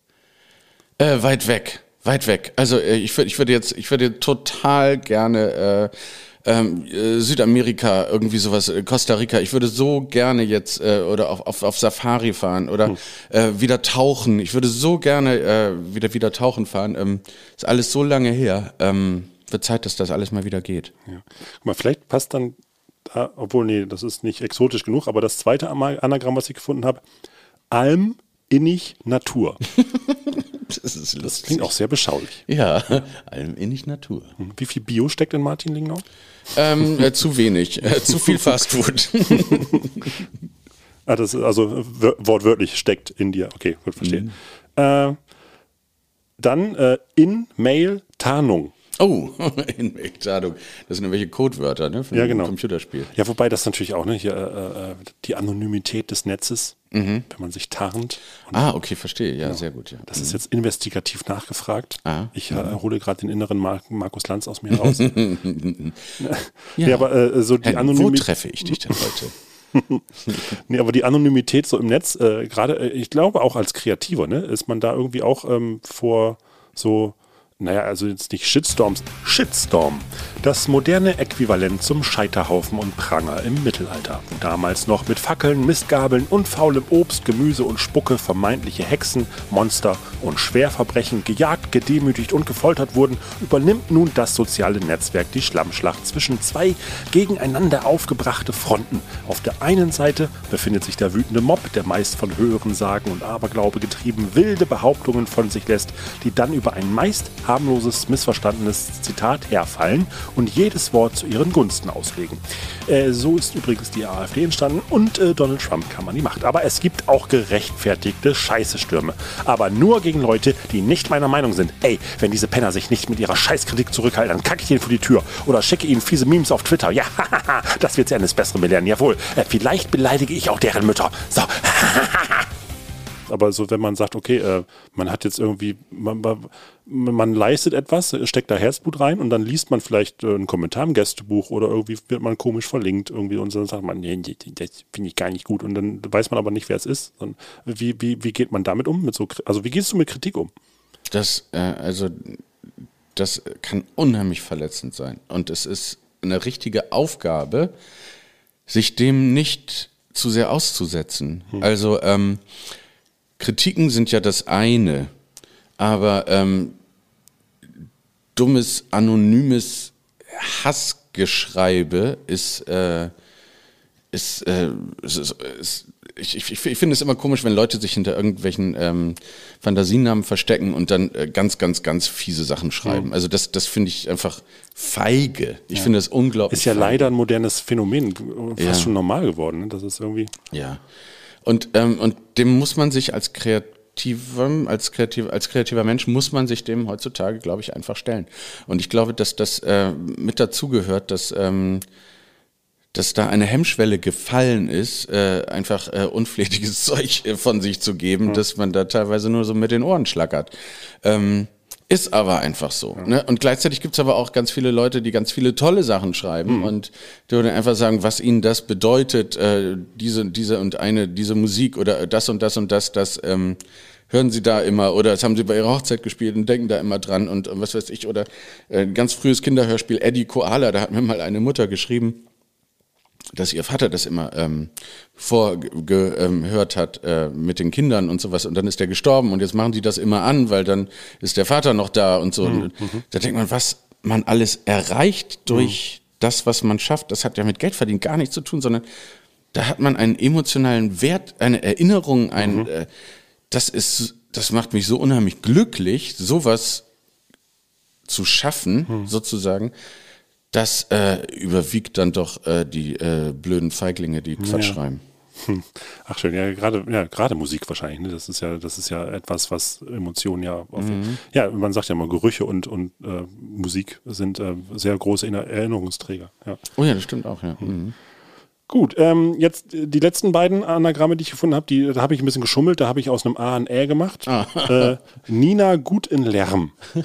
Äh, weit weg, weit weg. Also äh, ich würde, ich würde jetzt, ich würde total gerne äh, ähm, äh, Südamerika irgendwie sowas, äh, Costa Rica. Ich würde so gerne jetzt äh, oder auf, auf, auf Safari fahren oder äh, wieder tauchen. Ich würde so gerne äh, wieder wieder tauchen fahren. Ähm, ist alles so lange her. Ähm, wird Zeit, dass das alles mal wieder geht. Ja. Guck mal, vielleicht passt dann, da, obwohl, nee, das ist nicht exotisch genug, aber das zweite Anagramm, was ich gefunden habe, Alm, Innig, Natur. [LAUGHS] [LAUGHS] Das ist lustig. Das klingt auch sehr beschaulich. Ja, [LAUGHS] allem innig Natur. Wie viel Bio steckt in Martin Lingnau? Ähm, äh, zu wenig, äh, zu viel [LAUGHS] Fastfood. Ah, das ist also wör- wortwörtlich steckt in dir. Okay, gut, verstehe. Äh, dann äh, in Mail Tarnung. Oh, in Tarnung. Das sind irgendwelche Codewörter, ne? Von Ja, einem genau. Computerspiel. Ja, wobei das natürlich auch, ne, hier äh, äh, die Anonymität des Netzes, Mhm. wenn man sich tarnt. Ah, okay, verstehe. Ja, sehr gut. Ja. Das ist jetzt investigativ nachgefragt. Ah, ich äh, hole gerade den inneren Mar Markus Lanz aus mir raus. [LAUGHS] ja. Ja. aber äh, so die Henning, wo Anonymität. treffe ich dich denn heute? [LAUGHS] nee, aber die Anonymität so im Netz, äh, gerade, äh, ich glaube auch als Kreativer, ne, ist man da irgendwie auch ähm, vor so, naja, also jetzt nicht Shitstorms, Shitstorm. Das moderne Äquivalent zum Scheiterhaufen und Pranger im Mittelalter, wo damals noch mit Fackeln, Mistgabeln und faulem Obst, Gemüse und Spucke vermeintliche Hexen, Monster und Schwerverbrechen gejagt, gedemütigt und gefoltert wurden, übernimmt nun das soziale Netzwerk die Schlammschlacht zwischen zwei gegeneinander aufgebrachte Fronten. Auf der einen Seite befindet sich der wütende Mob, der meist von höheren Sagen und Aberglaube getrieben wilde Behauptungen von sich lässt, die dann über ein meist harmloses, missverstandenes Zitat herfallen und jedes Wort zu ihren Gunsten auslegen. Äh, so ist übrigens die AfD entstanden und äh, Donald Trump kam an die Macht. Aber es gibt auch gerechtfertigte Scheißestürme. Aber nur gegen Leute, die nicht meiner Meinung sind. Ey, wenn diese Penner sich nicht mit ihrer Scheißkritik zurückhalten, dann kacke ich ihnen vor die Tür oder schicke ihnen fiese Memes auf Twitter. Ja, [LAUGHS] das wird sie eines Besseren belehren. Jawohl, äh, vielleicht beleidige ich auch deren Mütter. So, [LAUGHS] aber so, wenn man sagt, okay, äh, man hat jetzt irgendwie, man, man, leistet etwas, steckt da Herzblut rein und dann liest man vielleicht äh, einen Kommentar im Gästebuch oder irgendwie wird man komisch verlinkt irgendwie und dann sagt man, nee, nee, das finde ich gar nicht gut und dann weiß man aber nicht, wer es ist. Und wie, wie, wie geht man damit um? Mit so, also wie gehst du mit Kritik um? Das, äh, also, das kann unheimlich verletzend sein. Und es ist eine richtige Aufgabe, sich dem nicht zu sehr auszusetzen. Also, ähm, Kritiken sind ja das eine, aber ähm, dummes, anonymes Hassgeschreibe ist, äh, ist, äh, ist, ist, ist ich, ich, ich finde es immer komisch, wenn Leute sich hinter irgendwelchen ähm, Fantasienamen verstecken und dann äh, ganz, ganz, ganz fiese Sachen schreiben. Mhm. Also das, das finde ich einfach feige. Ich Ja. finde das unglaublich. Ist ja feige. leider ein modernes Phänomen, fast Ja. schon normal geworden. Ne? Das ist irgendwie. Ja. Und, ähm, und dem muss man sich als kreativer, als kreativ, als kreativer Mensch muss man sich dem heutzutage, glaube ich, einfach stellen. Und ich glaube, dass das äh, mit dazugehört, dass, ähm, dass da eine Hemmschwelle gefallen ist, äh, einfach äh, unflätiges [LAUGHS] Zeug von sich zu geben, dass man da teilweise nur so mit den Ohren schlackert. Ähm, ist aber einfach so. Ne? Und gleichzeitig gibt's aber auch ganz viele Leute, die ganz viele tolle Sachen schreiben und die würden einfach sagen, was ihnen das bedeutet, äh, diese, diese und eine, diese Musik oder das und das und das, das ähm, hören sie da immer oder das haben sie bei ihrer Hochzeit gespielt und denken da immer dran und, und was weiß ich. Oder äh, ein ganz frühes Kinderhörspiel Eddie Koala, da hat mir mal eine Mutter geschrieben, dass ihr Vater das immer ähm, vorgehört ähm, hat äh, mit den Kindern und sowas. Und dann ist der gestorben und jetzt machen die das immer an, weil dann ist der Vater noch da und so. Mhm, Und Da denkt man, was man alles erreicht durch das, was man schafft, das hat ja mit Geldverdienen gar nichts zu tun, sondern da hat man einen emotionalen Wert, eine Erinnerung, ein, äh, das ist, das macht mich so unheimlich glücklich, sowas zu schaffen, sozusagen. Das äh, überwiegt dann doch äh, die äh, blöden Feiglinge, die Quatsch Ja. schreiben. Hm. Ach schön, ja, gerade ja, gerade Musik wahrscheinlich. Ne? Das ist ja, das ist ja etwas, was Emotionen ja, auf, Mhm. ja, man sagt ja immer, Gerüche und und äh, Musik sind äh, sehr große Erinner- Erinnerungsträger. Ja. Oh ja, das stimmt auch, ja. Mhm. Gut, ähm, jetzt äh, die letzten beiden Anagramme, die ich gefunden habe, die da habe ich ein bisschen geschummelt. Da habe ich aus einem A ein Ä gemacht. Ah. Nina gut in Lärm. [LAUGHS]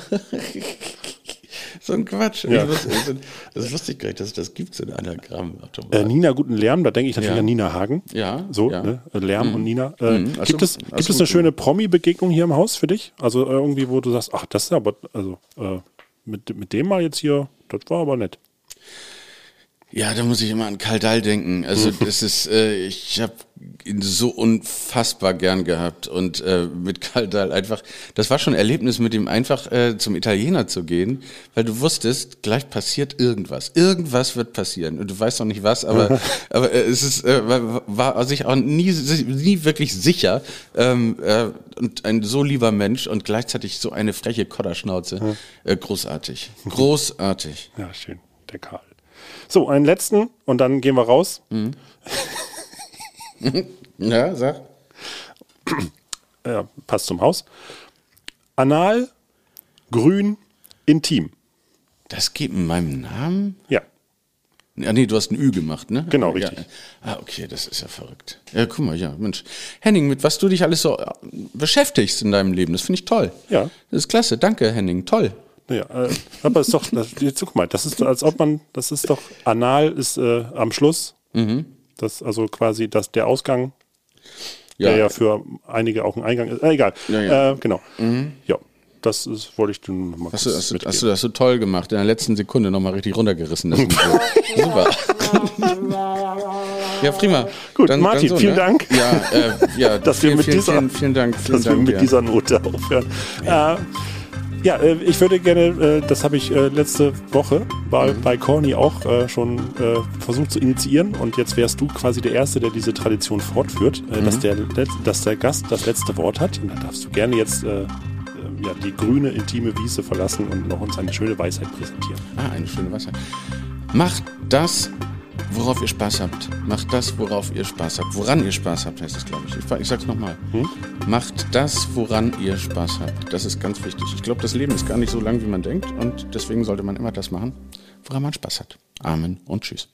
So ein Quatsch. Ja. Wusste, das wusste ich gar nicht, dass das gibt, so ein Anagramm. Äh, Nina guten Lärm, da denke ich natürlich Ja. an Nina Hagen. Ja, So, ja. Ne? Lärm Mhm. und Nina. Äh, Mhm, hast gibt es, gibt es eine schöne Promi-Begegnung hier im Haus für dich? Also äh, irgendwie, wo du sagst, ach, das ist aber, also äh, mit, mit dem mal jetzt hier, das war aber nett. Ja, da muss ich immer an Karl Dahl denken. Also [LAUGHS] das ist, äh, ich habe ihn so unfassbar gern gehabt und äh, mit Karl Dahl einfach, das war schon ein Erlebnis mit ihm einfach äh, zum Italiener zu gehen, weil du wusstest, gleich passiert irgendwas. Irgendwas wird passieren und du weißt noch nicht was, aber, [LAUGHS] aber äh, es ist, äh, war, war sich auch nie, nie wirklich sicher ähm, äh, und ein so lieber Mensch und gleichzeitig so eine freche Kodderschnauze. Äh, großartig. Großartig. Ja, schön, der Karl. So, einen letzten und dann gehen wir raus. [LAUGHS] Ja, sag. [CLEARS THROAT] Ja, passt zum Haus. Anal, grün, intim. Das geht in meinem Namen? Ja. Ja, nee, du hast ein Ü gemacht, ne? Genau, Ja. richtig. Ah, okay, das ist ja verrückt. Ja, guck mal, ja, Mensch. Henning, mit was du dich alles so äh, beschäftigst in deinem Leben, das finde ich toll. Ja. Das ist klasse, danke, Henning, toll. Ja, äh, aber ist doch, das, jetzt guck mal, das ist als ob man, das ist doch, anal ist äh, am Schluss. Mhm. Das also quasi das, der Ausgang, Ja. der ja für einige auch ein Eingang ist. Äh, egal. Ja, ja. Äh, genau. Ja, das ist, wollte ich dir noch mal Hast du, hast, du, mitgeben. hast du das so toll gemacht, in der letzten Sekunde nochmal richtig runtergerissen. Das. [LAUGHS] Super. ja, prima. Gut, Martin, vielen Dank. Ja, äh, ja [LAUGHS] dass vielen, wir mit vielen, dieser, vielen, vielen Dank. [LAUGHS] Dass wir Dank, mit ja. dieser Note aufhören. Ja, äh, ja äh, ich würde gerne, äh, das habe ich äh, letzte Woche bei, Mhm. bei Corny auch äh, schon äh, versucht zu initiieren und jetzt wärst du quasi der Erste, der diese Tradition fortführt, äh, Mhm. dass, der, dass der Gast das letzte Wort hat. Und dann darfst du gerne jetzt äh, äh, ja, die grüne, intime Wiese verlassen und noch uns eine schöne Weisheit präsentieren. Ah, eine schöne Wasser. Macht das, worauf ihr Spaß habt. Macht das, worauf ihr Spaß habt. Woran ihr Spaß habt, heißt es, glaube ich. ich. Ich sag's nochmal. Macht das, woran ihr Spaß habt. Das ist ganz wichtig. Ich glaube, das Leben ist gar nicht so lang, wie man denkt. Und deswegen sollte man immer das machen, woran man Spaß hat. Amen und tschüss.